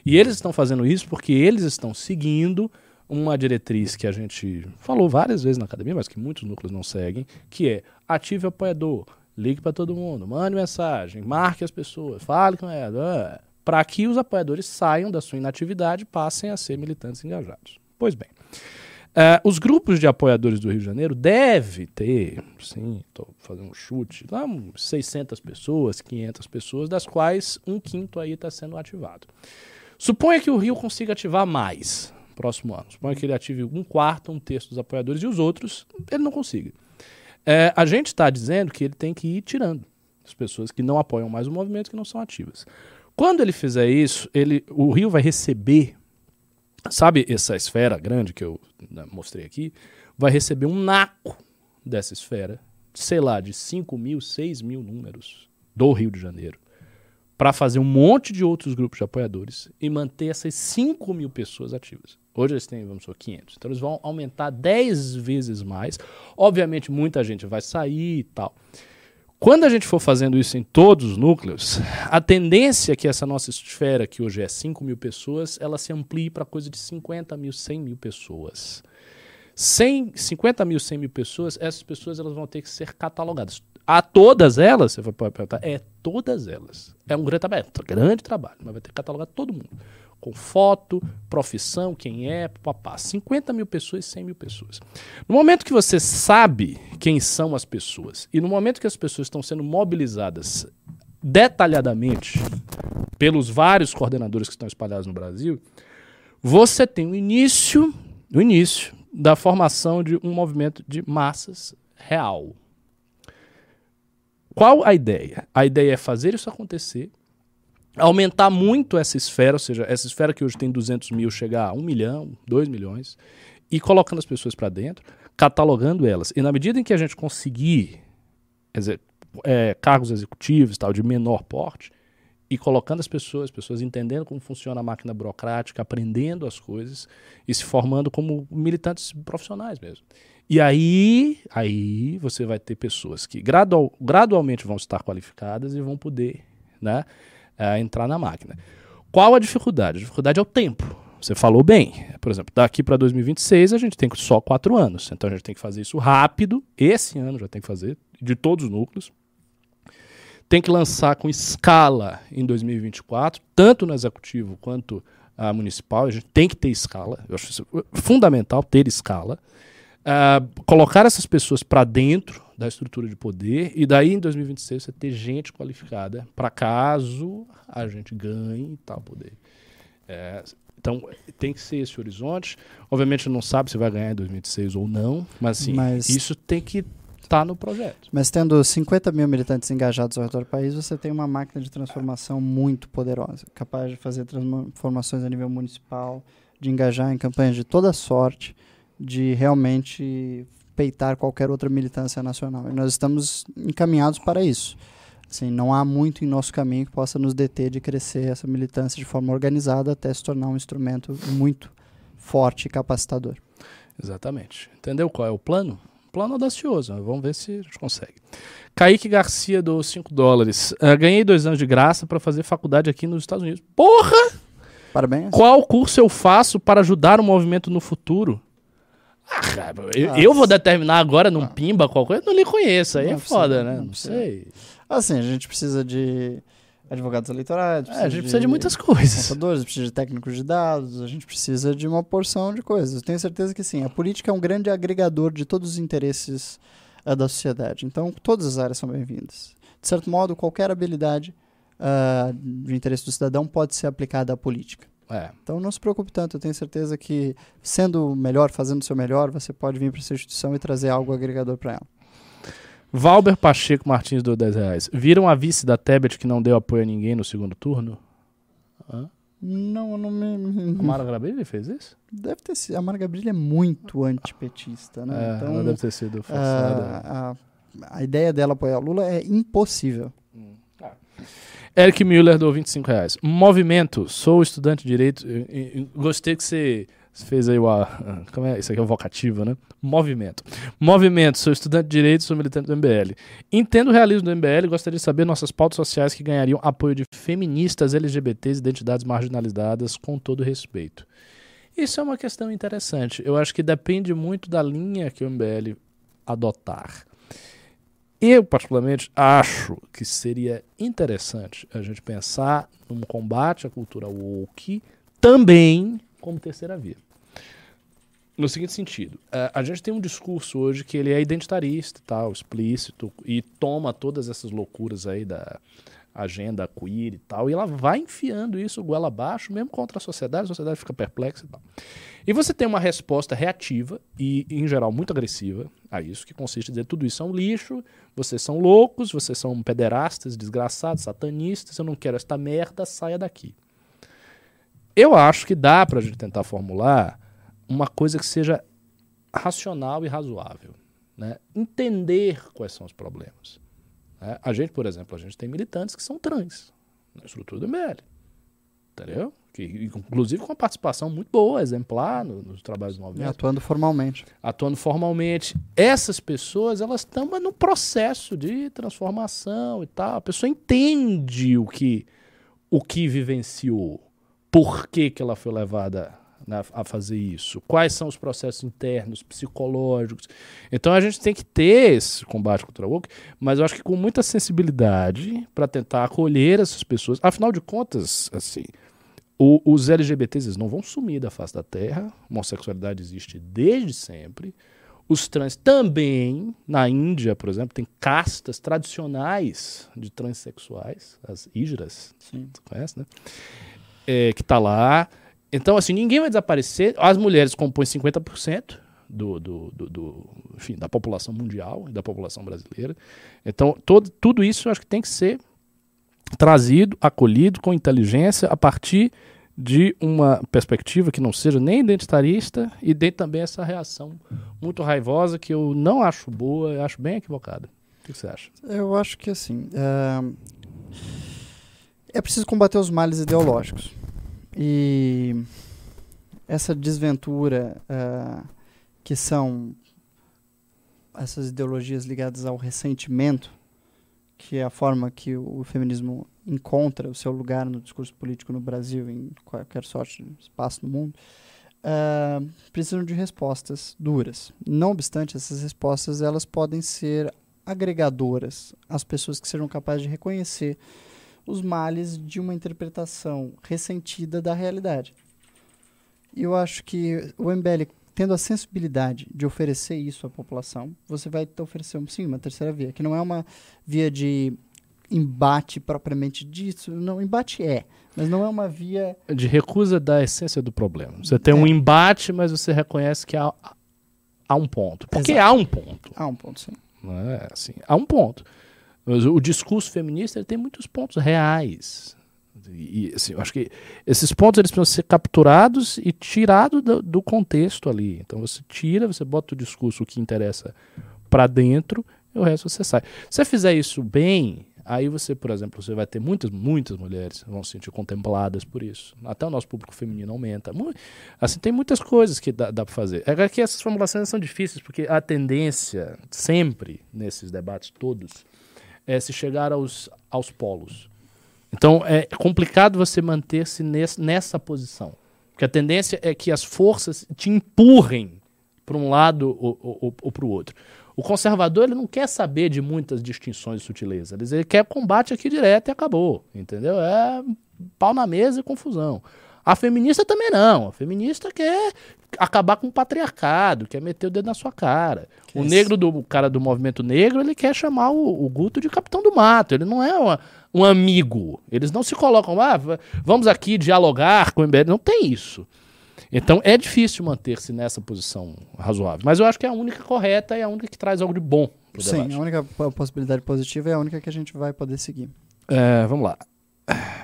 E eles estão fazendo isso porque eles estão seguindo uma diretriz que a gente falou várias vezes na academia, mas que muitos núcleos não seguem, que é ative o apoiador, ligue para todo mundo, mande mensagem, marque as pessoas, fale com ela, para que os apoiadores saiam da sua inatividade e passem a ser militantes engajados. Pois bem, eh, os grupos de apoiadores do Rio de Janeiro devem ter, sim, estou fazendo um chute, lá uns 600 pessoas, 500 pessoas, das quais um quinto aí está sendo ativado. Suponha que o Rio consiga ativar mais próximo ano. Suponha que ele ative um quarto, um terço dos apoiadores e os outros ele não consiga. É, a gente está dizendo que ele tem que ir tirando as pessoas que não apoiam mais o movimento, que não são ativas. Quando ele fizer isso, ele, o Rio vai receber, sabe essa esfera grande que eu né, mostrei aqui? Vai receber um naco dessa esfera, sei lá, de 5 mil, 6 mil números do Rio de Janeiro para fazer um monte de outros grupos de apoiadores e manter essas 5 mil pessoas ativas. Hoje eles têm, vamos supor, 500. Então eles vão aumentar 10 vezes mais. Obviamente, muita gente vai sair e tal. Quando a gente for fazendo isso em todos os núcleos, a tendência é que essa nossa esfera, que hoje é 5 mil pessoas, ela se amplie para coisa de 50 mil, 100 mil pessoas. 100, 50 mil, 100 mil pessoas, essas pessoas elas vão ter que ser catalogadas. A todas elas, você vai perguntar, é todas elas. É um grande trabalho, grande trabalho, mas vai ter que catalogar todo mundo. Com foto, profissão, quem é, papá. 50 mil pessoas, 100 mil pessoas. No momento que você sabe quem são as pessoas e no momento que as pessoas estão sendo mobilizadas detalhadamente pelos vários coordenadores que estão espalhados no Brasil, você tem o início, o início da formação de um movimento de massas real. Qual a ideia? A ideia é fazer isso acontecer, aumentar muito essa esfera, ou seja, essa esfera que hoje tem 200 mil chegar a 1 milhão, 2 milhões, e colocando as pessoas para dentro, catalogando elas. E na medida em que a gente conseguir é, cargos executivos tal de menor porte, e colocando as pessoas, as pessoas entendendo como funciona a máquina burocrática, aprendendo as coisas e se formando como militantes profissionais mesmo. E aí, aí você vai ter pessoas que gradual, gradualmente vão estar qualificadas e vão poder né, uh, entrar na máquina. Qual a dificuldade? A dificuldade é o tempo. Você falou bem. Por exemplo, daqui para 2026 a gente tem só quatro anos. Então a gente tem que fazer isso rápido. Esse ano já tem que fazer, de todos os núcleos. Tem que lançar com escala em 2024, tanto no executivo quanto a municipal. A gente tem que ter escala. Eu acho fundamental ter escala. Uh, colocar essas pessoas para dentro da estrutura de poder e daí em 2026 você ter gente qualificada para caso a gente ganhe tal poder. É, então tem que ser esse horizonte. Obviamente não sabe se vai ganhar em 2026 ou não, mas, assim, mas isso tem que estar tá no projeto. Mas tendo 50 mil militantes engajados ao redor do país, você tem uma máquina de transformação muito poderosa, capaz de fazer transformações a nível municipal, de engajar em campanhas de toda sorte, de realmente peitar qualquer outra militância nacional. E nós estamos encaminhados para isso. Assim, não há muito em nosso caminho que possa nos deter de crescer essa militância de forma organizada até se tornar um instrumento muito forte e capacitador. Exatamente. Entendeu qual é o plano? Plano audacioso. Vamos ver se a gente consegue. Kaique Garcia dos 5 dólares. Uh, ganhei dois anos de graça para fazer faculdade aqui nos Estados Unidos. Porra! Parabéns. Qual curso eu faço para ajudar o movimento no futuro? Ah, eu, eu, vou determinar agora num ah. pimba qualquer coisa, eu não lhe conheço, aí é foda, né? Não, não sei. Assim, a gente precisa de advogados eleitorais, é, a gente precisa de, de muitas coisas. Contadores, precisa de técnicos de dados, a gente precisa de uma porção de coisas. Eu tenho certeza que sim. A política é um grande agregador de todos os interesses uh, da sociedade. Então, todas as áreas são bem-vindas. De certo modo, qualquer habilidade uh, de interesse do cidadão pode ser aplicada à política. É. Então não se preocupe tanto, eu tenho certeza que sendo melhor, fazendo o seu melhor, você pode vir para essa instituição e trazer algo agregador para ela. Valber Pacheco Martins deu 10 reais. Viram a vice da Tebet que não deu apoio a ninguém no segundo turno? Hã? Não, eu não me. *laughs* A Mara Gabrilli fez isso? Deve ter sido. A Mara Gabrilli é muito antipetista, né? É, então, ela deve ter sido forçada. A, a, a ideia dela apoiar o Lula é impossível. Hum. Ah. Eric Müller deu 25 reais. Movimento, sou estudante de direito. Gostei que você fez aí o. Como é? Isso aqui é o vocativo, né? Movimento. Movimento, sou estudante de direito, sou militante do MBL. Entendo o realismo do MBL gostaria de saber nossas pautas sociais que ganhariam apoio de feministas, LGBTs, identidades marginalizadas, com todo respeito. Isso é uma questão interessante. Eu acho que depende muito da linha que o MBL adotar. Eu, particularmente, acho que seria interessante a gente pensar num combate à cultura woke também como terceira via. No seguinte sentido, a, a gente tem um discurso hoje que ele é identitarista, tal, explícito, e toma todas essas loucuras aí da agenda queer e tal, e ela vai enfiando isso goela abaixo, mesmo contra a sociedade, a sociedade fica perplexa e tal. E você tem uma resposta reativa e, em geral, muito agressiva a isso, que consiste em dizer tudo isso é um lixo, vocês são loucos, vocês são pederastas, desgraçados, satanistas, eu não quero esta merda, saia daqui. Eu acho que dá para a gente tentar formular uma coisa que seja racional e razoável. Né? Entender quais são os problemas. Né? A gente, por exemplo, a gente tem militantes que são trans na estrutura do ML. Entendeu? Que, inclusive com uma participação muito boa, exemplar no, nos trabalhos do movimento. atuando formalmente. Atuando formalmente. Essas pessoas, elas estão no processo de transformação e tal. A pessoa entende o que, o que vivenciou, por que, que ela foi levada né, a fazer isso, quais são os processos internos, psicológicos. Então a gente tem que ter esse combate contra o woke, mas eu acho que com muita sensibilidade para tentar acolher essas pessoas. Afinal de contas, assim, o, os LGBTs não vão sumir da face da Terra, a homossexualidade existe desde sempre. Os trans também, na Índia, por exemplo, tem castas tradicionais de transexuais, as hijras, Sim. Você conhece, né? É, que está lá. Então, assim, ninguém vai desaparecer. As mulheres compõem 50% do, do, do, do, enfim, da população mundial e da população brasileira. Então, todo, tudo isso eu acho que tem que ser trazido, acolhido com inteligência a partir de uma perspectiva que não seja nem identitarista e dê também essa reação muito raivosa que eu não acho boa, eu acho bem equivocada. O que você acha? Eu acho que assim. Uh É preciso combater os males ideológicos. E essa desventura uh, que são essas ideologias ligadas ao ressentimento, que é a forma que o feminismo encontra o seu lugar no discurso político no Brasil, em qualquer sorte de espaço no mundo, uh, precisam de respostas duras. Não obstante, essas respostas elas podem ser agregadoras às pessoas que sejam capazes de reconhecer os males de uma interpretação ressentida da realidade. E eu acho que o MBL, tendo a sensibilidade de oferecer isso à população, você vai oferecer, sim, uma terceira via, que não é uma via de embate propriamente disso. Não, embate é, mas não é uma via. De recusa da essência do problema. Você tem é. um embate, mas você reconhece que há, há um ponto. Porque Exato. há um ponto. Há um ponto, sim. É assim. Há um ponto. O discurso feminista tem muitos pontos reais. E, assim, eu acho que esses pontos eles precisam ser capturados e tirados do, do contexto ali. Então você tira, você bota o discurso que interessa para dentro e o resto você sai. Se você fizer isso bem, aí você, por exemplo, você vai ter muitas, muitas mulheres vão se sentir contempladas por isso. Até o nosso público feminino aumenta. Assim, tem muitas coisas que dá, dá para fazer. É que essas formulações são difíceis, porque a tendência, sempre, nesses debates todos, é se chegar aos, aos polos. Então é complicado você manter-se nessa posição. Porque a tendência é que as forças te empurrem para um lado ou, ou, ou para o outro. O conservador ele não quer saber de muitas distinções e sutilezas. Ele quer combate aqui direto e acabou. Entendeu? É pau na mesa e confusão. A feminista também não. A feminista quer acabar com o patriarcado, quer meter o dedo na sua cara. Que o isso? negro do o cara do movimento negro, ele quer chamar o, o Guto de capitão do mato. Ele não é uma, um amigo. Eles não se colocam, ah, vamos aqui dialogar com o MBL. Não tem isso. Então é difícil manter-se nessa posição razoável. Mas eu acho que é a única correta e a única que traz algo de bom. Sim, debate. a única possibilidade positiva é a única que a gente vai poder seguir. É, vamos lá.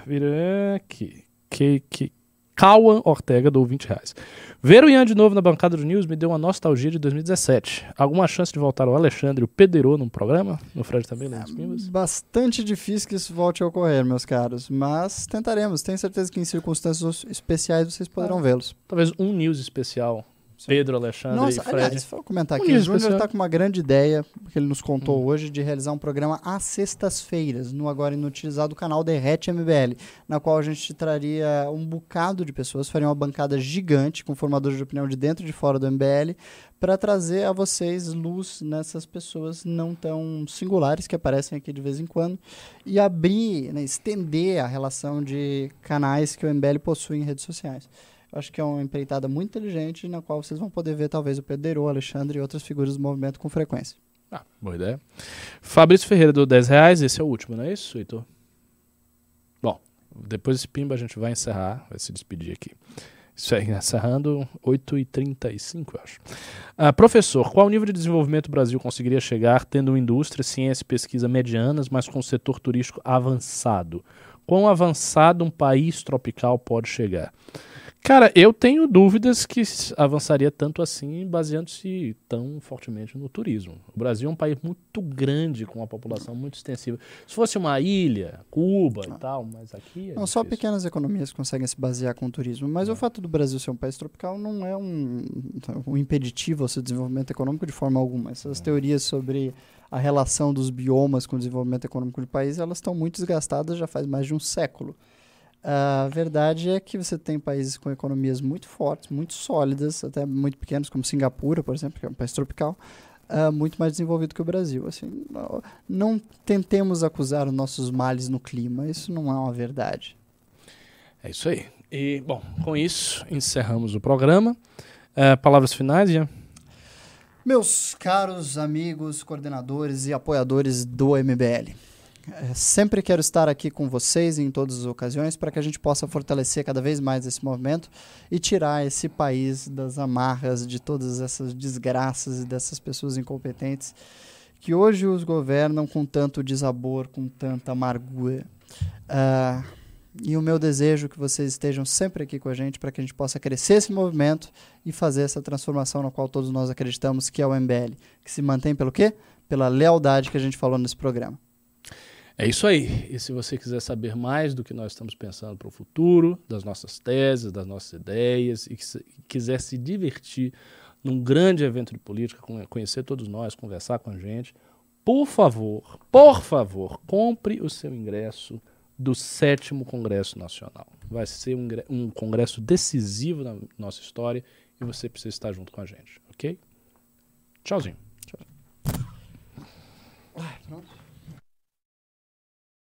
Vira aqui. Que, que, Cauan Ortega dou 20 reais. Ver o Ian de novo na bancada do News me deu uma nostalgia de 2017. Alguma chance de voltar o Alexandre o Pederô num programa? No Fred também, né? É bastante difícil que isso volte a ocorrer, meus caros. Mas tentaremos. Tenho certeza que em circunstâncias especiais vocês poderão ah, vê-los. Talvez um News especial Pedro, Alexandre Nossa, e Fred. Aliás, vou comentar aqui. O Júnior está com uma grande ideia, que ele nos contou hum. hoje, de realizar um programa às sextas-feiras, no agora inutilizado canal Derrete MBL, na qual a gente traria um bocado de pessoas, faria uma bancada gigante, com formadores de opinião de dentro e de fora do MBL, para trazer a vocês luz nessas pessoas não tão singulares que aparecem aqui de vez em quando e abrir, né, estender a relação de canais que o MBL possui em redes sociais. Acho que é uma empreitada muito inteligente na qual vocês vão poder ver talvez o Pedro, o Alexandre e outras figuras do movimento com frequência. Ah, boa ideia. Fabrício Ferreira do 10 reais, esse é o último, não é isso, Heitor? Bom, depois desse pimba a gente vai encerrar, vai se despedir aqui. Isso aí, encerrando 8h35, eu acho. Ah, professor, qual nível de desenvolvimento o Brasil conseguiria chegar tendo indústria, ciência e pesquisa medianas, mas com setor turístico avançado? Quão avançado um país tropical pode chegar? Cara, eu tenho dúvidas que avançaria tanto assim, baseando-se tão fortemente no turismo. O Brasil é um país muito grande, com uma população muito extensiva. Se fosse uma ilha, Cuba e tal, mas aqui. É não, só pequenas economias conseguem se basear com o turismo. Mas é. o fato do Brasil ser um país tropical não é um, um impeditivo ao seu desenvolvimento econômico de forma alguma. Essas é. teorias sobre a relação dos biomas com o desenvolvimento econômico do país, elas estão muito desgastadas já faz mais de um século. A verdade é que você tem países com economias muito fortes, muito sólidas, até muito pequenos, como Singapura, por exemplo, que é um país tropical, uh, muito mais desenvolvido que o Brasil. Assim, não, não tentemos acusar os nossos males no clima, isso não é uma verdade. É isso aí. E, bom, com isso, encerramos o programa. Uh, palavras finais, Ian? Meus caros amigos, coordenadores e apoiadores do MBL. É, sempre quero estar aqui com vocês em todas as ocasiões para que a gente possa fortalecer cada vez mais esse movimento e tirar esse país das amarras de todas essas desgraças e dessas pessoas incompetentes que hoje os governam com tanto desabor, com tanta amargura. Uh, e o meu desejo é que vocês estejam sempre aqui com a gente para que a gente possa crescer esse movimento e fazer essa transformação na qual todos nós acreditamos que é o MBL, que se mantém pelo quê? Pela lealdade que a gente falou nesse programa. É isso aí. E se você quiser saber mais do que nós estamos pensando para o futuro, das nossas teses, das nossas ideias, e quiser se divertir num grande evento de política, con- conhecer todos nós, conversar com a gente, por favor, por favor, compre o seu ingresso do sétimo Congresso Nacional. Vai ser um, um congresso decisivo na nossa história e você precisa estar junto com a gente, ok? Tchauzinho. Pronto.